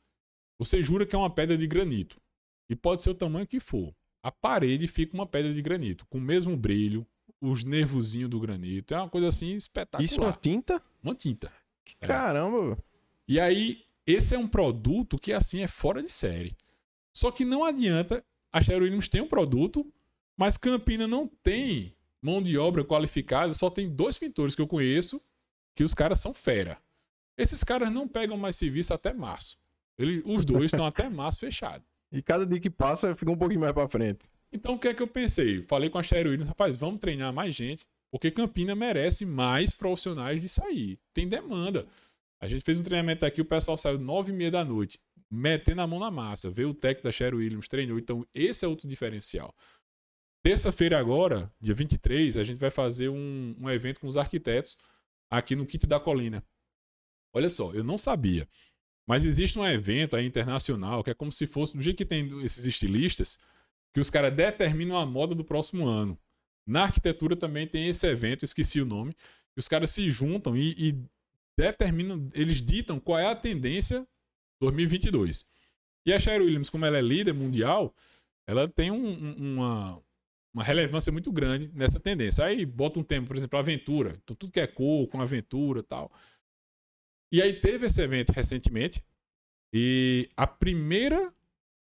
Você jura que é uma pedra de granito. E pode ser o tamanho que for. A parede fica uma pedra de granito, com o mesmo brilho, os nervozinhos do granito. É uma coisa assim espetacular. Isso é uma tinta? Uma tinta. É. Caramba. E aí, esse é um produto que assim é fora de série. Só que não adianta. A Williams tem um produto, mas Campina não tem mão de obra qualificada. Só tem dois pintores que eu conheço que os caras são fera. Esses caras não pegam mais serviço até março. Ele- os dois estão até março fechado. E cada dia que passa fica um pouquinho mais pra frente. Então o que é que eu pensei? Falei com a Sherry Williams, rapaz, vamos treinar mais gente, porque Campina merece mais profissionais de sair. Tem demanda. A gente fez um treinamento aqui, o pessoal saiu nove e meia da noite, metendo a mão na massa, veio o técnico da Sherry Williams, treinou. Então esse é outro diferencial. Terça-feira agora, dia 23, a gente vai fazer um, um evento com os arquitetos aqui no Kit da Colina. Olha só, eu não sabia. Mas existe um evento aí internacional que é como se fosse, do jeito que tem esses estilistas, que os caras determinam a moda do próximo ano. Na arquitetura também tem esse evento, esqueci o nome, que os caras se juntam e, e determinam, eles ditam qual é a tendência 2022. E a Sherry Williams, como ela é líder mundial, ela tem um- um- uma, uma relevância muito grande nessa tendência. Aí bota um tema, por exemplo, aventura. Então tudo que é cor, com aventura tal. E aí teve esse evento recentemente. E a primeira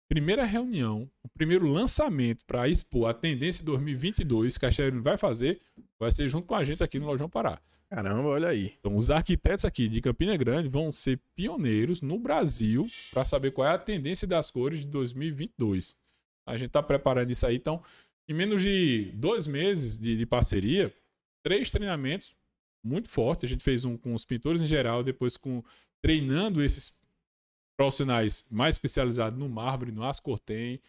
primeira reunião, o primeiro lançamento para expor a tendência 2022 que a Sherry vai fazer, vai ser junto com a gente aqui no Lojão Pará. Caramba, olha aí. Então, os arquitetos aqui de Campina Grande vão ser pioneiros no Brasil para saber qual é a tendência das cores de 2022. A gente está preparando isso aí. Então, em menos de dois meses de, de parceria, três treinamentos muito fortes. A gente fez um com os pintores em geral, depois com treinando esses profissionais mais especializados no mármore, no ascortem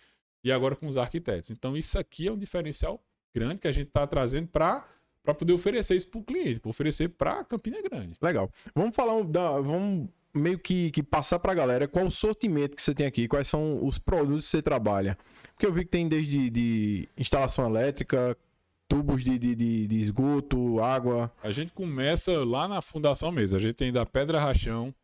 e agora com os arquitetos. Então isso aqui é um diferencial grande que a gente está trazendo para para poder oferecer isso para o cliente, para oferecer para Campina Grande. Legal. Vamos falar, um, da, vamos meio que, que passar para a galera qual o sortimento que você tem aqui, quais são os produtos que você trabalha. Porque eu vi que tem desde de instalação elétrica, tubos de, de, de, de esgoto, água. A gente começa lá na fundação mesmo. A gente tem da pedra rachão,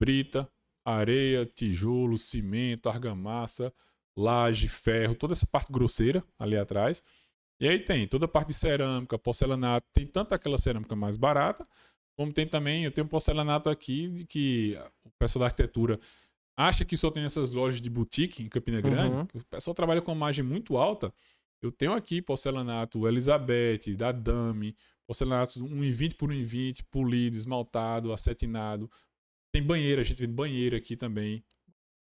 brita, areia, tijolo, cimento, argamassa, laje, ferro, toda essa parte grosseira ali atrás. E aí tem toda a parte de cerâmica, porcelanato, tem tanto aquela cerâmica mais barata, como tem também, eu tenho um porcelanato aqui que o pessoal da arquitetura acha que só tem essas lojas de boutique em Campina Grande. Uhum. O pessoal trabalha com uma margem muito alta. Eu tenho aqui porcelanato Elizabeth, da Dami, porcelanato 1,20 por 1,20, polido, esmaltado, acetinado. Tem banheira, a gente vende banheira aqui também.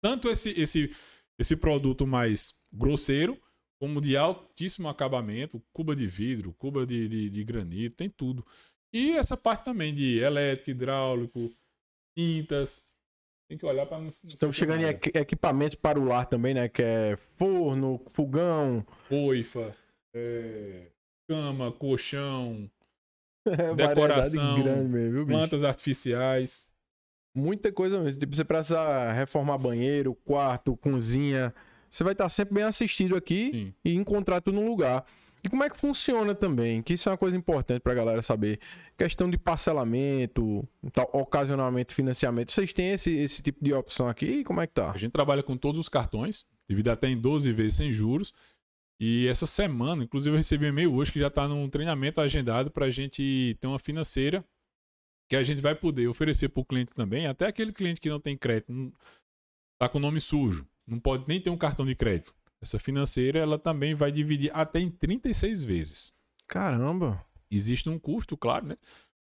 Tanto esse, esse, esse produto mais grosseiro, como de altíssimo acabamento, cuba de vidro, cuba de, de, de granito, tem tudo. E essa parte também de elétrico, hidráulico, tintas. Tem que olhar para não, Estamos chegando em equipamentos para o lar também, né? Que é forno, fogão. Coifa, é, cama, colchão, é, decoração, grande mesmo, viu, plantas artificiais. Muita coisa mesmo. Tipo, você precisa reformar banheiro, quarto, cozinha você vai estar sempre bem assistido aqui Sim. e encontrar tudo no lugar. E como é que funciona também? Que isso é uma coisa importante para a galera saber. Questão de parcelamento, tal, ocasionalmente financiamento. Vocês têm esse, esse tipo de opção aqui? Como é que tá? A gente trabalha com todos os cartões, dividido até em 12 vezes sem juros. E essa semana, inclusive, eu recebi um e-mail hoje que já está num treinamento agendado para a gente ter uma financeira que a gente vai poder oferecer para o cliente também, até aquele cliente que não tem crédito, está com o nome sujo não pode nem ter um cartão de crédito. Essa financeira, ela também vai dividir até em 36 vezes. Caramba! Existe um custo, claro, né?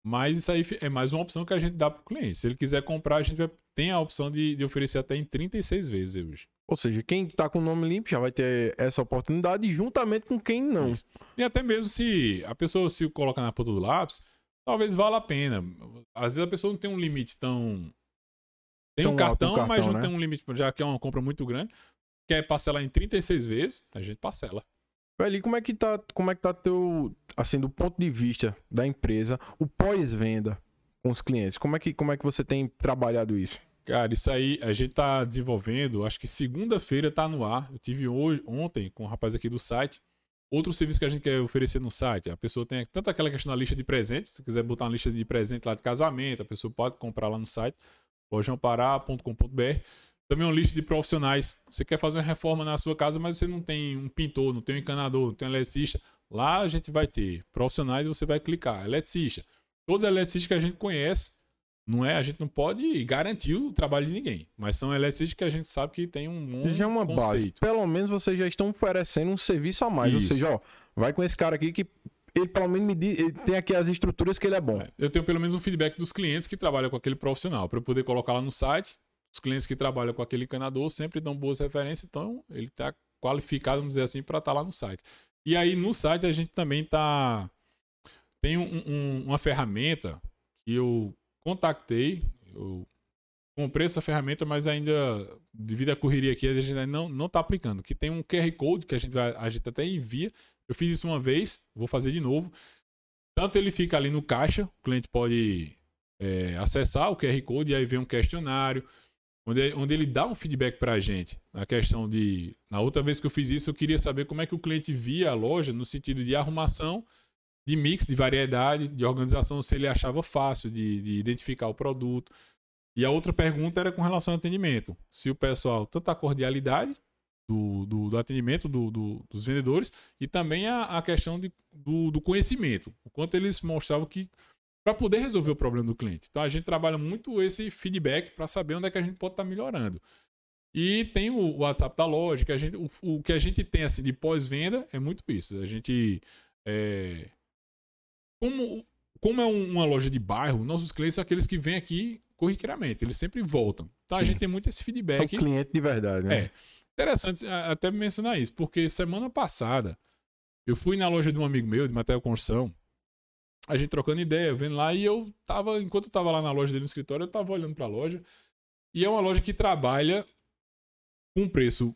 Mas isso aí é mais uma opção que a gente dá para o cliente. Se ele quiser comprar, a gente vai, tem a opção de, de oferecer até em 36 vezes hoje. Ou seja, quem está com o nome limpo já vai ter essa oportunidade juntamente com quem não. Isso. E até mesmo se a pessoa se coloca na ponta do lápis, talvez valha a pena. Às vezes a pessoa não tem um limite tão tem um cartão, cartão, mas não né? tem um limite, já que é uma compra muito grande. Quer parcelar em 36 vezes, a gente parcela. Velho, como é que tá, como é que tá teu, assim, do ponto de vista da empresa, o pós-venda com os clientes? Como é que, como é que você tem trabalhado isso? Cara, isso aí a gente tá desenvolvendo, acho que segunda-feira tá no ar. Eu tive hoje, ontem com um rapaz aqui do site. Outro serviço que a gente quer oferecer no site, a pessoa tem tanto aquela questão da lista de presentes, se quiser botar uma lista de presente lá de casamento, a pessoa pode comprar lá no site lojãopará.com.br. Também uma lista de profissionais. Você quer fazer uma reforma na sua casa, mas você não tem um pintor, não tem um encanador, não tem um eletricista. Lá a gente vai ter profissionais e você vai clicar. Eletricista. Todos os eletricistas que a gente conhece, não é? A gente não pode garantir o trabalho de ninguém. Mas são eletricistas que a gente sabe que tem um monte Já é uma conceito. base. Pelo menos vocês já estão oferecendo um serviço a mais. Isso. Ou seja, ó, vai com esse cara aqui que ele pelo menos me diz, ele tem aqui as estruturas que ele é bom. É, eu tenho pelo menos um feedback dos clientes que trabalham com aquele profissional, para eu poder colocar lá no site. Os clientes que trabalham com aquele encanador sempre dão boas referências, então ele está qualificado, vamos dizer assim, para estar tá lá no site. E aí no site a gente também tá tem um, um, uma ferramenta que eu contactei, eu comprei essa ferramenta, mas ainda devido à correria aqui a gente não não está aplicando. Que tem um QR code que a gente vai, a gente até envia eu fiz isso uma vez, vou fazer de novo. Tanto ele fica ali no caixa, o cliente pode é, acessar o QR Code e aí vem um questionário, onde, onde ele dá um feedback para a gente. Na questão de. Na outra vez que eu fiz isso, eu queria saber como é que o cliente via a loja no sentido de arrumação, de mix, de variedade, de organização, se ele achava fácil de, de identificar o produto. E a outra pergunta era com relação ao atendimento. Se o pessoal, tanta cordialidade, do, do, do atendimento do, do, dos vendedores e também a, a questão de, do, do conhecimento. O quanto eles mostravam que para poder resolver o problema do cliente. Então a gente trabalha muito esse feedback para saber onde é que a gente pode estar tá melhorando. E tem o WhatsApp da loja, que a gente, o, o que a gente tem assim de pós-venda é muito isso. A gente é, como como é uma loja de bairro, nossos clientes são aqueles que vêm aqui corriqueiramente, eles sempre voltam. Então Sim. a gente tem muito esse feedback. São cliente de verdade, né? É. Interessante até mencionar isso, porque semana passada eu fui na loja de um amigo meu, de material construção, a gente trocando ideia, vendo lá, e eu tava, enquanto eu tava lá na loja dele no escritório, eu tava olhando pra loja, E é uma loja que trabalha com um preço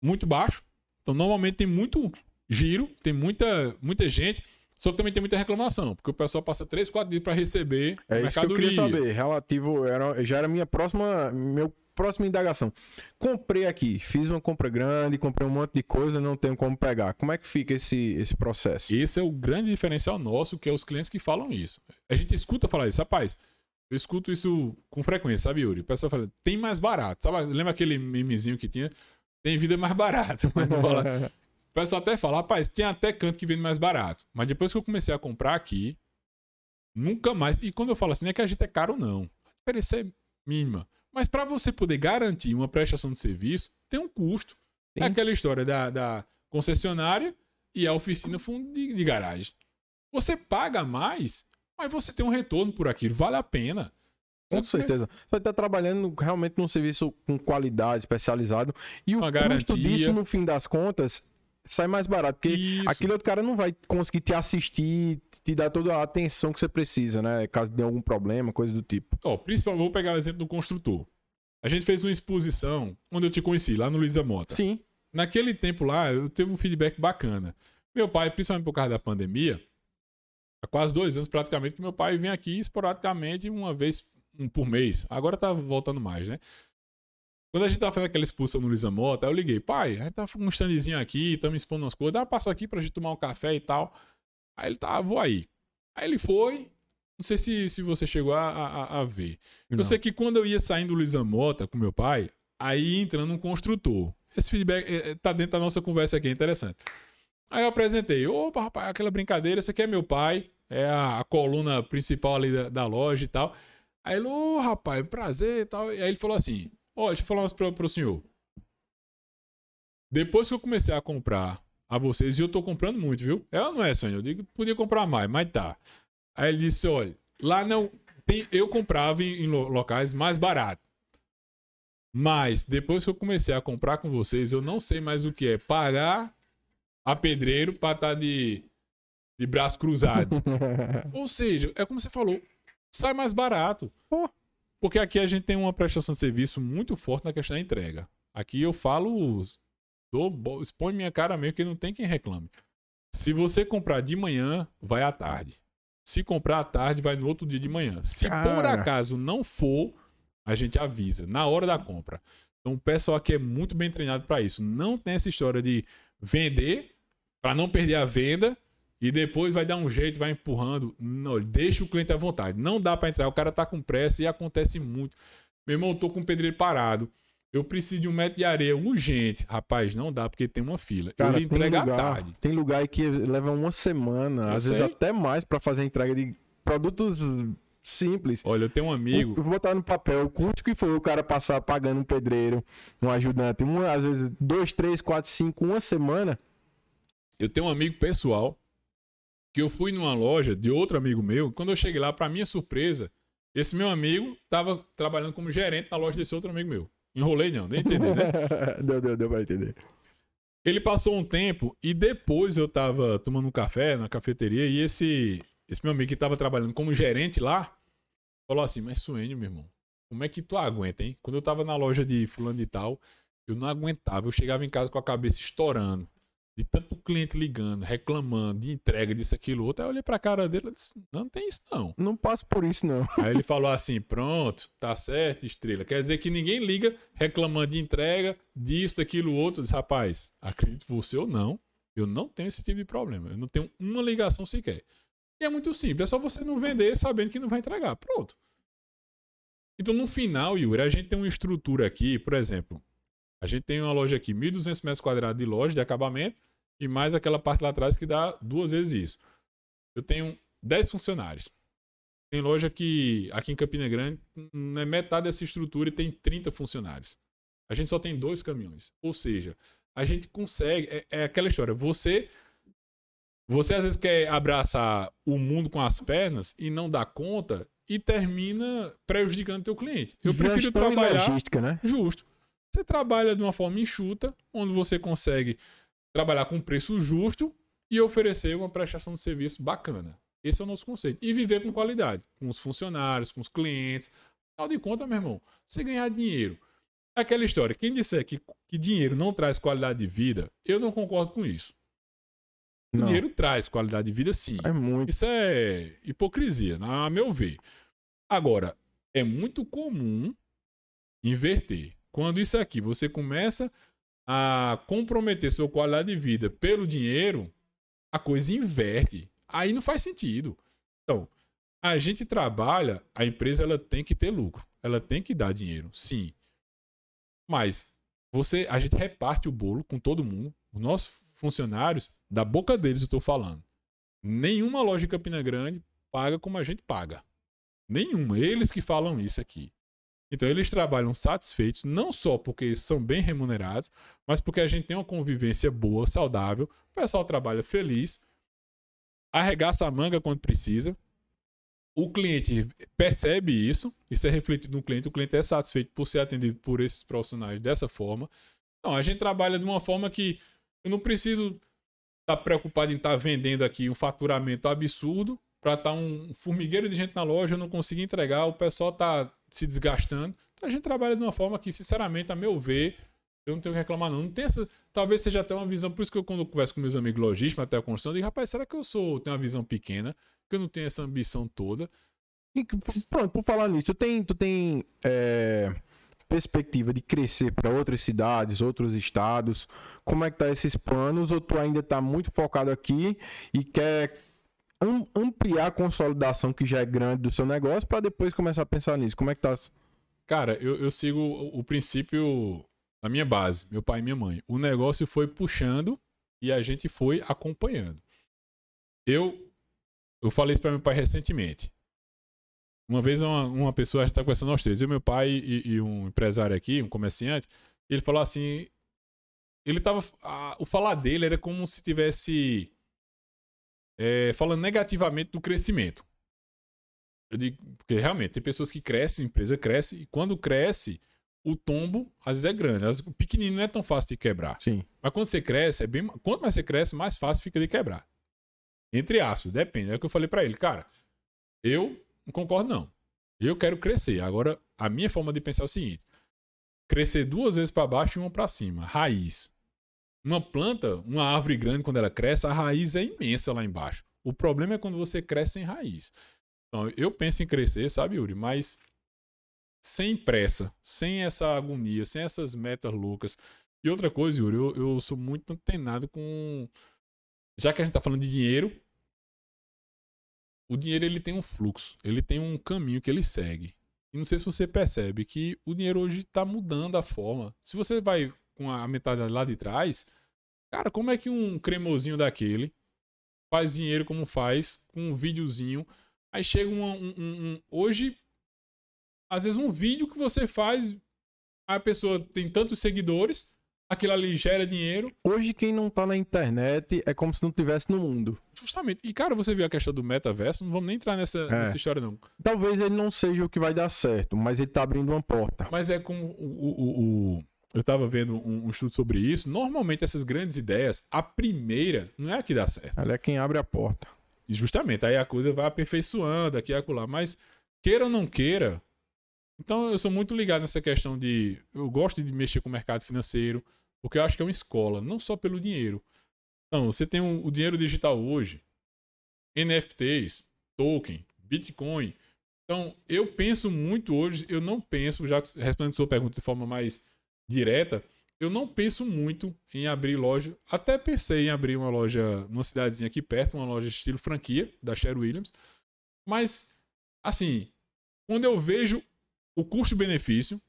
muito baixo. Então, normalmente tem muito giro, tem muita, muita gente. Só que também tem muita reclamação, porque o pessoal passa 3, 4 dias para receber é isso que eu queria saber. Relativo, era, já era minha próxima, meu próxima indagação. Comprei aqui, fiz uma compra grande, comprei um monte de coisa, não tenho como pegar. Como é que fica esse, esse processo? Esse é o grande diferencial nosso, que é os clientes que falam isso. A gente escuta falar isso, rapaz. Eu escuto isso com frequência, sabe, Yuri? O pessoal fala, tem mais barato. Sabe, lembra aquele memezinho que tinha? Tem vida mais barata, mas não fala. O pessoal até fala, rapaz, tem até canto que vende mais barato. Mas depois que eu comecei a comprar aqui, nunca mais. E quando eu falo assim, não é que a gente é caro, não. A diferença é mínima. Mas para você poder garantir uma prestação de serviço, tem um custo. Sim. É aquela história da, da, concessionária e a oficina fundo de, de garagem. Você paga mais, mas você tem um retorno por aquilo. Vale a pena. Com certeza. Você está trabalhando realmente num serviço com qualidade, especializado. E o Uma custo garantia. disso, no fim das contas, sai mais barato. Porque Isso. aquele outro cara não vai conseguir te assistir, te dar toda a atenção que você precisa, né? Caso de algum problema, coisa do tipo. Ó, oh, principalmente, vou pegar o exemplo do construtor. A gente fez uma exposição onde eu te conheci, lá no Luiza Mota. Sim. Naquele tempo lá, eu teve um feedback bacana. Meu pai, principalmente por causa da pandemia, há quase dois anos praticamente, que meu pai vem aqui esporadicamente uma vez um por mês. Agora tá voltando mais, né? Quando a gente tava fazendo aquela expulsão no Luiza Mota, eu liguei, pai, a gente tá com um standzinho aqui, estamos expondo umas coisas, dá pra passar aqui pra gente tomar um café e tal. Aí ele tá, vou aí. Aí ele foi, não sei se, se você chegou a, a, a ver. Não. Eu sei que quando eu ia saindo do Luiza Mota com meu pai, aí entrando um construtor. Esse feedback é, é, tá dentro da nossa conversa aqui, é interessante. Aí eu apresentei, opa, rapaz, aquela brincadeira, esse aqui é meu pai, é a, a coluna principal ali da, da, loja e tal. Aí ele, ô, oh, rapaz, prazer e tal. E aí ele falou assim, Ó, oh, deixa eu falar umas pra, pro senhor. Depois que eu comecei a comprar a vocês, e eu tô comprando muito, viu? Ela não é, Sônia. Eu digo que podia comprar mais, mas tá. Aí ele disse: olha, lá não. Tem, eu comprava em, em locais mais baratos. Mas depois que eu comecei a comprar com vocês, eu não sei mais o que é pagar a pedreiro pra estar tá de, de braço cruzado. Ou seja, é como você falou, sai mais barato. Porque aqui a gente tem uma prestação de serviço muito forte na questão da entrega. Aqui eu falo, dou, expõe minha cara mesmo que não tem quem reclame. Se você comprar de manhã, vai à tarde. Se comprar à tarde, vai no outro dia de manhã. Se Cara. por acaso não for, a gente avisa na hora da compra. Então o pessoal aqui é muito bem treinado para isso. Não tem essa história de vender para não perder a venda e depois vai dar um jeito, vai empurrando. Não, deixa o cliente à vontade. Não dá para entrar, o cara tá com pressa e acontece muito. Meu irmão, eu tô com o pedreiro parado. Eu preciso de um metro de areia urgente. Rapaz, não dá porque tem uma fila. Cara, Ele entrega lugar, à tarde. Tem lugar que leva uma semana, eu às sei. vezes até mais, para fazer a entrega de produtos simples. Olha, eu tenho um amigo. Eu vou botar no papel o custo que foi o cara passar pagando um pedreiro, um ajudante, uma, às vezes dois, três, quatro, cinco, uma semana. Eu tenho um amigo pessoal que eu fui numa loja de outro amigo meu. Quando eu cheguei lá, para minha surpresa, esse meu amigo estava trabalhando como gerente na loja desse outro amigo meu. Enrolei não, nem entender, né? deu, deu, deu pra entender. Ele passou um tempo e depois eu tava tomando um café na cafeteria e esse, esse meu amigo que tava trabalhando como gerente lá falou assim: Mas Suênio, meu irmão, como é que tu aguenta, hein? Quando eu tava na loja de fulano de tal, eu não aguentava. Eu chegava em casa com a cabeça estourando de tanto cliente ligando, reclamando de entrega, disso, aquilo, outro. Aí eu olhei pra cara dele e disse: Não tem isso, não. Não passo por isso, não. Aí ele falou assim: Pronto, tá certo, estrela. Quer dizer que ninguém liga reclamando de entrega, disso, daquilo, outro. Eu disse: Rapaz, acredito você ou não, eu não tenho esse tipo de problema. Eu não tenho uma ligação sequer. E é muito simples: é só você não vender sabendo que não vai entregar. Pronto. Então, no final, Yuri, a gente tem uma estrutura aqui, por exemplo. A gente tem uma loja aqui, 1.200 metros quadrados de loja de acabamento e mais aquela parte lá atrás que dá duas vezes isso. Eu tenho 10 funcionários. Tem loja que aqui em Campina Grande é metade dessa estrutura e tem 30 funcionários. A gente só tem dois caminhões. Ou seja, a gente consegue. É, é aquela história. Você. Você às vezes quer abraçar o mundo com as pernas e não dá conta e termina prejudicando teu cliente. Eu prefiro trabalhar. Logística, né? Justo. Você trabalha de uma forma enxuta, onde você consegue trabalhar com preço justo e oferecer uma prestação de serviço bacana. Esse é o nosso conceito. E viver com qualidade, com os funcionários, com os clientes, Afinal de contas, meu irmão, você ganhar dinheiro. É aquela história, quem disser que, que dinheiro não traz qualidade de vida, eu não concordo com isso. O Não. dinheiro traz qualidade de vida, sim. É muito. Isso é hipocrisia, a meu ver. Agora, é muito comum inverter. Quando isso aqui você começa a comprometer sua qualidade de vida pelo dinheiro, a coisa inverte. Aí não faz sentido. Então, a gente trabalha, a empresa ela tem que ter lucro, ela tem que dar dinheiro, sim. Mas você, a gente reparte o bolo com todo mundo. Os nossos funcionários, da boca deles eu estou falando. Nenhuma loja Campina Grande paga como a gente paga. Nenhuma. Eles que falam isso aqui. Então eles trabalham satisfeitos, não só porque são bem remunerados, mas porque a gente tem uma convivência boa, saudável. O pessoal trabalha feliz, arregaça a manga quando precisa. O cliente percebe isso, isso é refletido no cliente. O cliente é satisfeito por ser atendido por esses profissionais dessa forma. Então a gente trabalha de uma forma que eu não preciso estar preocupado em estar vendendo aqui um faturamento absurdo para estar um formigueiro de gente na loja, eu não consigo entregar, o pessoal está se desgastando. Então a gente trabalha de uma forma que, sinceramente, a meu ver, eu não tenho que reclamar, não. Não tem essa. Talvez seja até uma visão. Por isso que eu, quando eu converso com meus amigos logísticos, até a construção, eu digo, rapaz, será que eu sou, tenho uma visão pequena? Que eu não tenho essa ambição toda? E Pronto, por falar nisso, tu tem, tu tem é, perspectiva de crescer para outras cidades, outros estados? Como é que tá esses planos? Ou tu ainda tá muito focado aqui e quer ampliar a consolidação que já é grande do seu negócio para depois começar a pensar nisso? Como é que tá? Cara, eu, eu sigo o, o princípio da minha base, meu pai e minha mãe. O negócio foi puxando e a gente foi acompanhando. Eu, eu falei isso para meu pai recentemente. Uma vez uma, uma pessoa, a gente tá conversando nós três, eu, meu pai e, e um empresário aqui, um comerciante, ele falou assim, ele tava, a- o falar dele era como se tivesse é, falando negativamente do crescimento. Eu digo, porque realmente tem pessoas que crescem, a empresa cresce, e quando cresce, o tombo às vezes é grande. Às vezes, o pequenino não é tão fácil de quebrar. Sim. Mas quando você cresce, é bem, quanto mais você cresce, mais fácil fica de quebrar. Entre aspas, depende. É o que eu falei pra ele, cara. Eu não concordo não. Eu quero crescer. Agora, a minha forma de pensar é o seguinte: crescer duas vezes pra baixo e uma pra cima, raiz. Uma planta, uma árvore grande quando ela cresce, a raiz é imensa lá embaixo. O problema é quando você cresce sem raiz. Então, eu penso em crescer, sabe, Yuri, mas sem pressa, sem essa agonia, sem essas metas loucas. E outra coisa, Yuri, eu, eu sou muito antenado com. Já que a gente tá falando de dinheiro, o dinheiro ele tem um fluxo, ele tem um caminho que ele segue. E não sei se você percebe que o dinheiro hoje tá mudando a forma. Se você vai com a metade lá de trás, cara, como é que um cremosinho daquele faz dinheiro como faz com um videozinho? Aí chega um, um- um- Hoje, às vezes, um vídeo que você faz, a pessoa tem tantos seguidores, aquilo ali gera dinheiro. Hoje quem não tá na internet é como se não tivesse no mundo. Justamente. E, cara, você viu a questão do metaverso? Não vamos nem entrar nessa, É. nessa história, não. Talvez ele não seja o que vai dar certo, mas ele tá abrindo uma porta. Mas é como o- o- o- eu tava vendo um, um estudo sobre isso. Normalmente, essas grandes ideias, a primeira não é a que dá certo. Ela é quem abre a porta. E justamente, aí a coisa vai aperfeiçoando aqui e acolá. Mas, queira ou não queira. Então, eu sou muito ligado nessa questão de. Eu gosto de mexer com o mercado financeiro, porque eu acho que é uma escola, não só pelo dinheiro. Então, você tem o, o dinheiro digital hoje, NFTs, token, Bitcoin. Então, eu penso muito hoje, eu não penso, já que- respondendo sua pergunta de forma mais direta, eu não penso muito em abrir loja. Até pensei em abrir uma loja numa cidadezinha aqui perto, uma loja estilo franquia, da Sher Williams. Mas, assim, quando eu vejo o custo-benefício,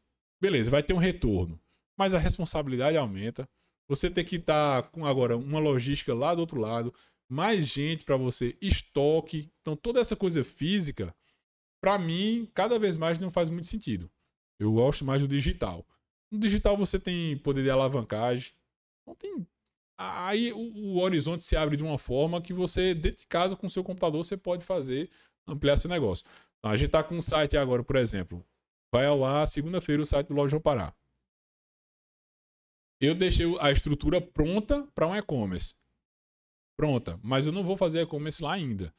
beleza, vai ter um retorno. Mas a responsabilidade aumenta. Você tem que estar com agora uma logística lá do outro lado, mais gente para você, estoque. Então, toda essa coisa física, para mim, cada vez mais não faz muito sentido. Eu gosto mais do digital. No digital você tem poder de alavancagem. Não tem. Aí o, o horizonte se abre de uma forma que você, dentro de casa, com o seu computador, você pode fazer, ampliar seu negócio. Então, a gente tá com um site agora, por exemplo. Vai ao ar segunda-feira o site do Loja Pará. Eu deixei a estrutura pronta para um e-commerce. Pronta, mas eu não vou fazer e-commerce lá ainda.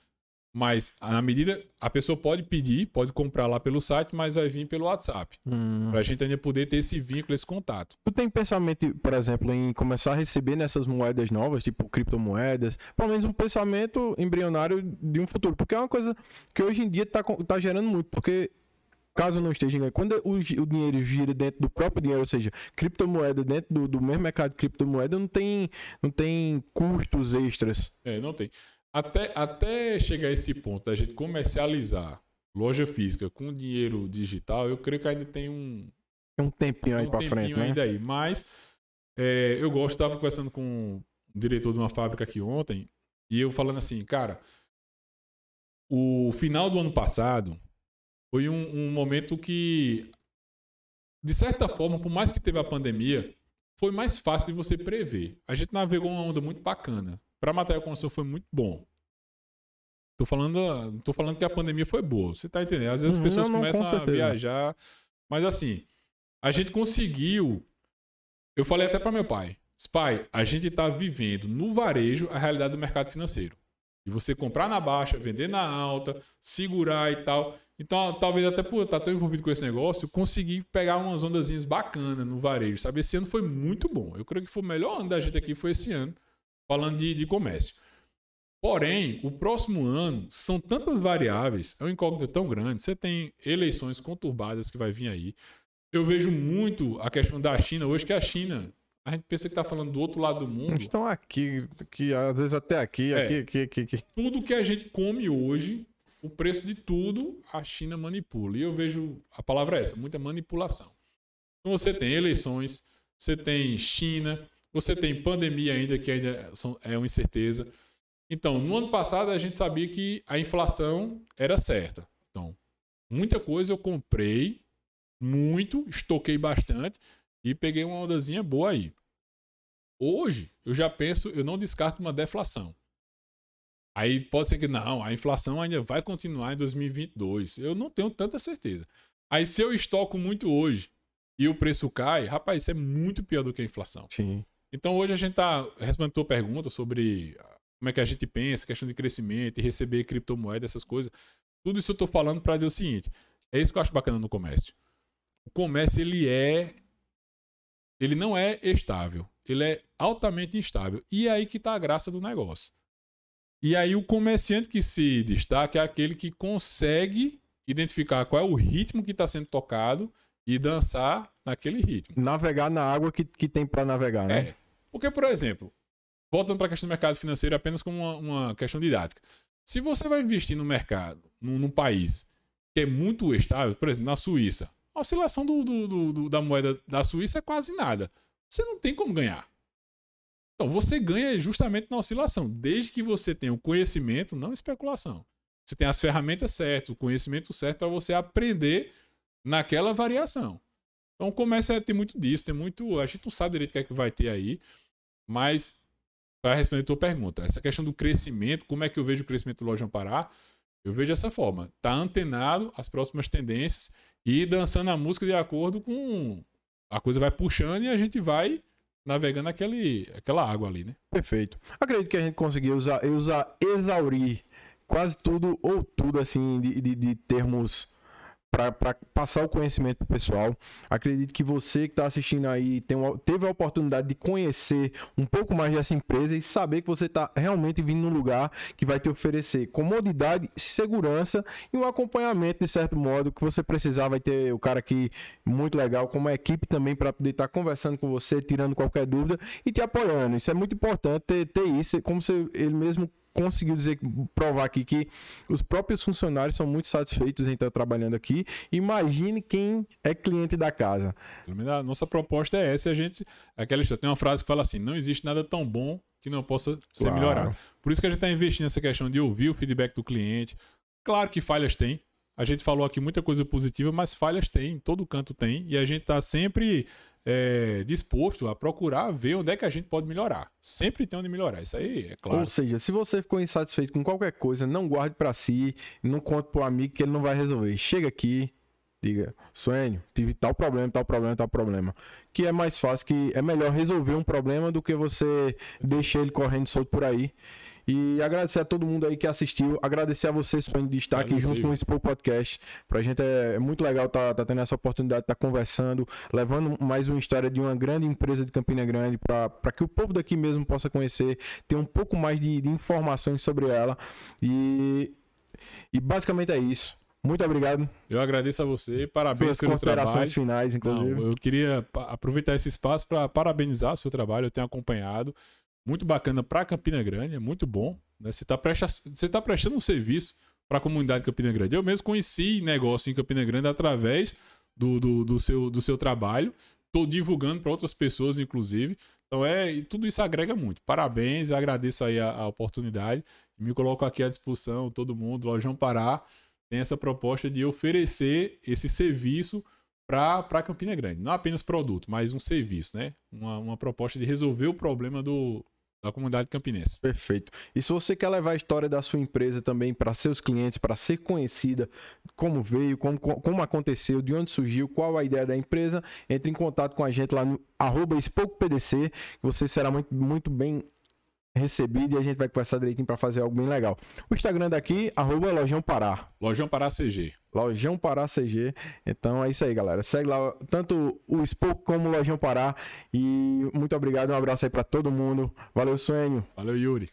Mas, na medida, a pessoa pode pedir, pode comprar lá pelo site, mas vai vir pelo WhatsApp. Hum. Pra gente ainda poder ter esse vínculo, esse contato. Tu tem pensamento, por exemplo, em começar a receber nessas moedas novas, tipo criptomoedas, pelo menos um pensamento embrionário de um futuro? Porque é uma coisa que hoje em dia tá, tá gerando muito, porque caso não esteja quando o, o dinheiro gira dentro do próprio dinheiro, ou seja, criptomoeda dentro do, do mesmo mercado de criptomoeda, não tem, não tem custos extras. É, não tem. Até, até chegar a esse ponto da gente comercializar loja física com dinheiro digital, eu creio que ainda tem um, Tem um tempinho aí um tempinho frente, né? ainda aí. Mas é, eu gosto, estava conversando com o diretor de uma fábrica aqui ontem, e eu falando assim, cara, o final do ano passado foi um, um momento que, de certa forma, por mais que teve a pandemia, foi mais fácil de você prever. A gente navegou uma onda muito bacana. Para material de construção foi muito bom. Tô falando, tô falando que a pandemia foi boa. Você tá entendendo? Às vezes Uhum, as pessoas não, não, com começam a certeza. viajar. Mas assim, a gente conseguiu. Eu falei até para meu pai: pai, a gente tá vivendo no varejo a realidade do mercado financeiro. E você comprar na baixa, vender na alta, segurar e tal. Então, talvez até por estar tão envolvido com esse negócio, eu consegui pegar umas ondazinhas bacanas no varejo, sabe? Esse ano foi muito bom. Eu creio que foi o melhor ano da gente aqui, foi esse ano, falando de, de comércio. Porém, o próximo ano são tantas variáveis, é um incógnito tão grande. Você tem eleições conturbadas que vai vir aí. Eu vejo muito a questão da China hoje, que a China, a gente pensa que está falando do outro lado do mundo. Estão aqui, que às vezes até aqui, É. aqui, aqui, aqui, aqui. tudo que a gente come hoje, o preço de tudo, a China manipula. E eu vejo, a palavra é essa, muita manipulação. Então você tem eleições, você tem China, você tem pandemia ainda, que ainda é uma incerteza. Então, no ano passado a gente sabia que a inflação era certa. Então, muita coisa eu comprei, muito, estoquei bastante e peguei uma ondazinha boa aí. Hoje, eu já penso, eu não descarto uma deflação. Aí pode ser que não, a inflação ainda vai continuar em 2022. Eu não tenho tanta certeza. Aí se eu estoco muito hoje e o preço cai, rapaz, isso é muito pior do que a inflação. Sim. Então hoje a gente tá respondendo a tua pergunta sobre como é que a gente pensa, questão de crescimento e receber criptomoeda, essas coisas. Tudo isso eu tô falando para dizer o seguinte, é isso que eu acho bacana no comércio. O comércio ele é ele não é estável, ele é altamente instável. E é aí que tá a graça do negócio. E aí o comerciante que se destaca é aquele que consegue identificar qual é o ritmo que está sendo tocado e dançar naquele ritmo. Navegar na água que, que tem pra navegar, né? É. Porque, por exemplo, voltando para a questão do mercado financeiro apenas como uma, uma questão didática. Se você vai investir no mercado, num, num país que é muito estável, por exemplo, na Suíça, a oscilação do, do- do- do- da moeda da Suíça é quase nada. Você não tem como ganhar. Então, você ganha justamente na oscilação, desde que você tenha o conhecimento, não especulação. Você tem as ferramentas certas, o conhecimento certo para você aprender naquela variação. Então, começa a ter muito disso, tem muito. A gente não sabe direito o que é que vai ter aí, mas para responder a tua pergunta, essa questão do crescimento, como é que eu vejo o crescimento do Loja Ampará? Eu vejo dessa forma, tá antenado às próximas tendências e dançando a música de acordo com a coisa vai puxando e a gente vai navegando aquele, aquela água ali, né? Perfeito. Acredito que a gente conseguiu usar, usar exaurir quase tudo ou tudo assim de, de, de termos para passar o conhecimento pro pessoal. Acredito que você que está assistindo aí tem teve a oportunidade de conhecer um pouco mais dessa empresa e saber que você está realmente vindo num lugar que vai te oferecer comodidade, segurança e um acompanhamento de certo modo que você precisar. Vai ter o cara aqui muito legal, como a equipe também para poder estar conversando com você, tirando qualquer dúvida e te apoiando. Isso é muito importante ter, ter isso, como você, ele mesmo conseguiu dizer, provar aqui que os próprios funcionários são muito satisfeitos em estar trabalhando aqui. Imagine quem é cliente da casa. A nossa proposta é essa. A gente, aquela história, tem uma frase que fala assim: não existe nada tão bom que não possa ser Claro. melhorado. Por isso que a gente está investindo nessa questão de ouvir o feedback do cliente. Claro que falhas tem. A gente falou aqui muita coisa positiva, mas falhas tem, em todo canto tem. E a gente está sempre é, disposto a procurar ver onde é que a gente pode melhorar. Sempre tem onde melhorar. Isso aí é claro. Ou seja, se você ficou insatisfeito com qualquer coisa, não guarde pra si, não conte pro amigo que ele não vai resolver. Chega aqui, diga, Suênio, tive tal problema, tal problema, tal problema. Que é mais fácil, que é melhor resolver um problema do que você deixar ele correndo solto por aí. E agradecer a todo mundo aí que assistiu. Agradecer a você, Sonho, de estar aqui junto com o Expo Podcast. Pra gente é, é muito legal estar tá, tá tendo essa oportunidade de estar tá conversando, levando mais uma história de uma grande empresa de Campina Grande para que o povo daqui mesmo possa conhecer, ter um pouco mais de, de informações sobre ela. E, e basicamente é isso. Muito obrigado. Eu agradeço a você. Parabéns Suas pelo considerações trabalho. finais, inclusive. Não, eu queria aproveitar esse espaço para parabenizar o seu trabalho. Eu tenho acompanhado. Muito bacana para Campina Grande, é muito bom. Né? Você está prestando, tá prestando um serviço para a comunidade de Campina Grande. Eu mesmo conheci negócio em Campina Grande através do, do, do seu, do seu trabalho. Estou divulgando para outras pessoas, inclusive. Então, é, tudo isso agrega muito. Parabéns, agradeço aí a, a oportunidade. Me coloco aqui à disposição, todo mundo, Lojão Pará tem essa proposta de oferecer esse serviço para Campina Grande. Não apenas produto, mas um serviço, né? Uma, uma proposta de resolver o problema do, da comunidade campinense. Perfeito. E se você quer levar a história da sua empresa também para seus clientes, para ser conhecida, como veio, como, como aconteceu, de onde surgiu, qual a ideia da empresa, entre em contato com a gente lá no arroba você será muito, muito bem recebido e a gente vai conversar direitinho para fazer algo bem legal. O Instagram daqui, arroba Lojão Pará. Lojão Pará CG. Lojão Pará CG. Então é isso aí, galera. Segue lá tanto o Spoke como o Lojão Pará. E muito obrigado, um abraço aí para todo mundo. Valeu, Sonho. Valeu, Yuri.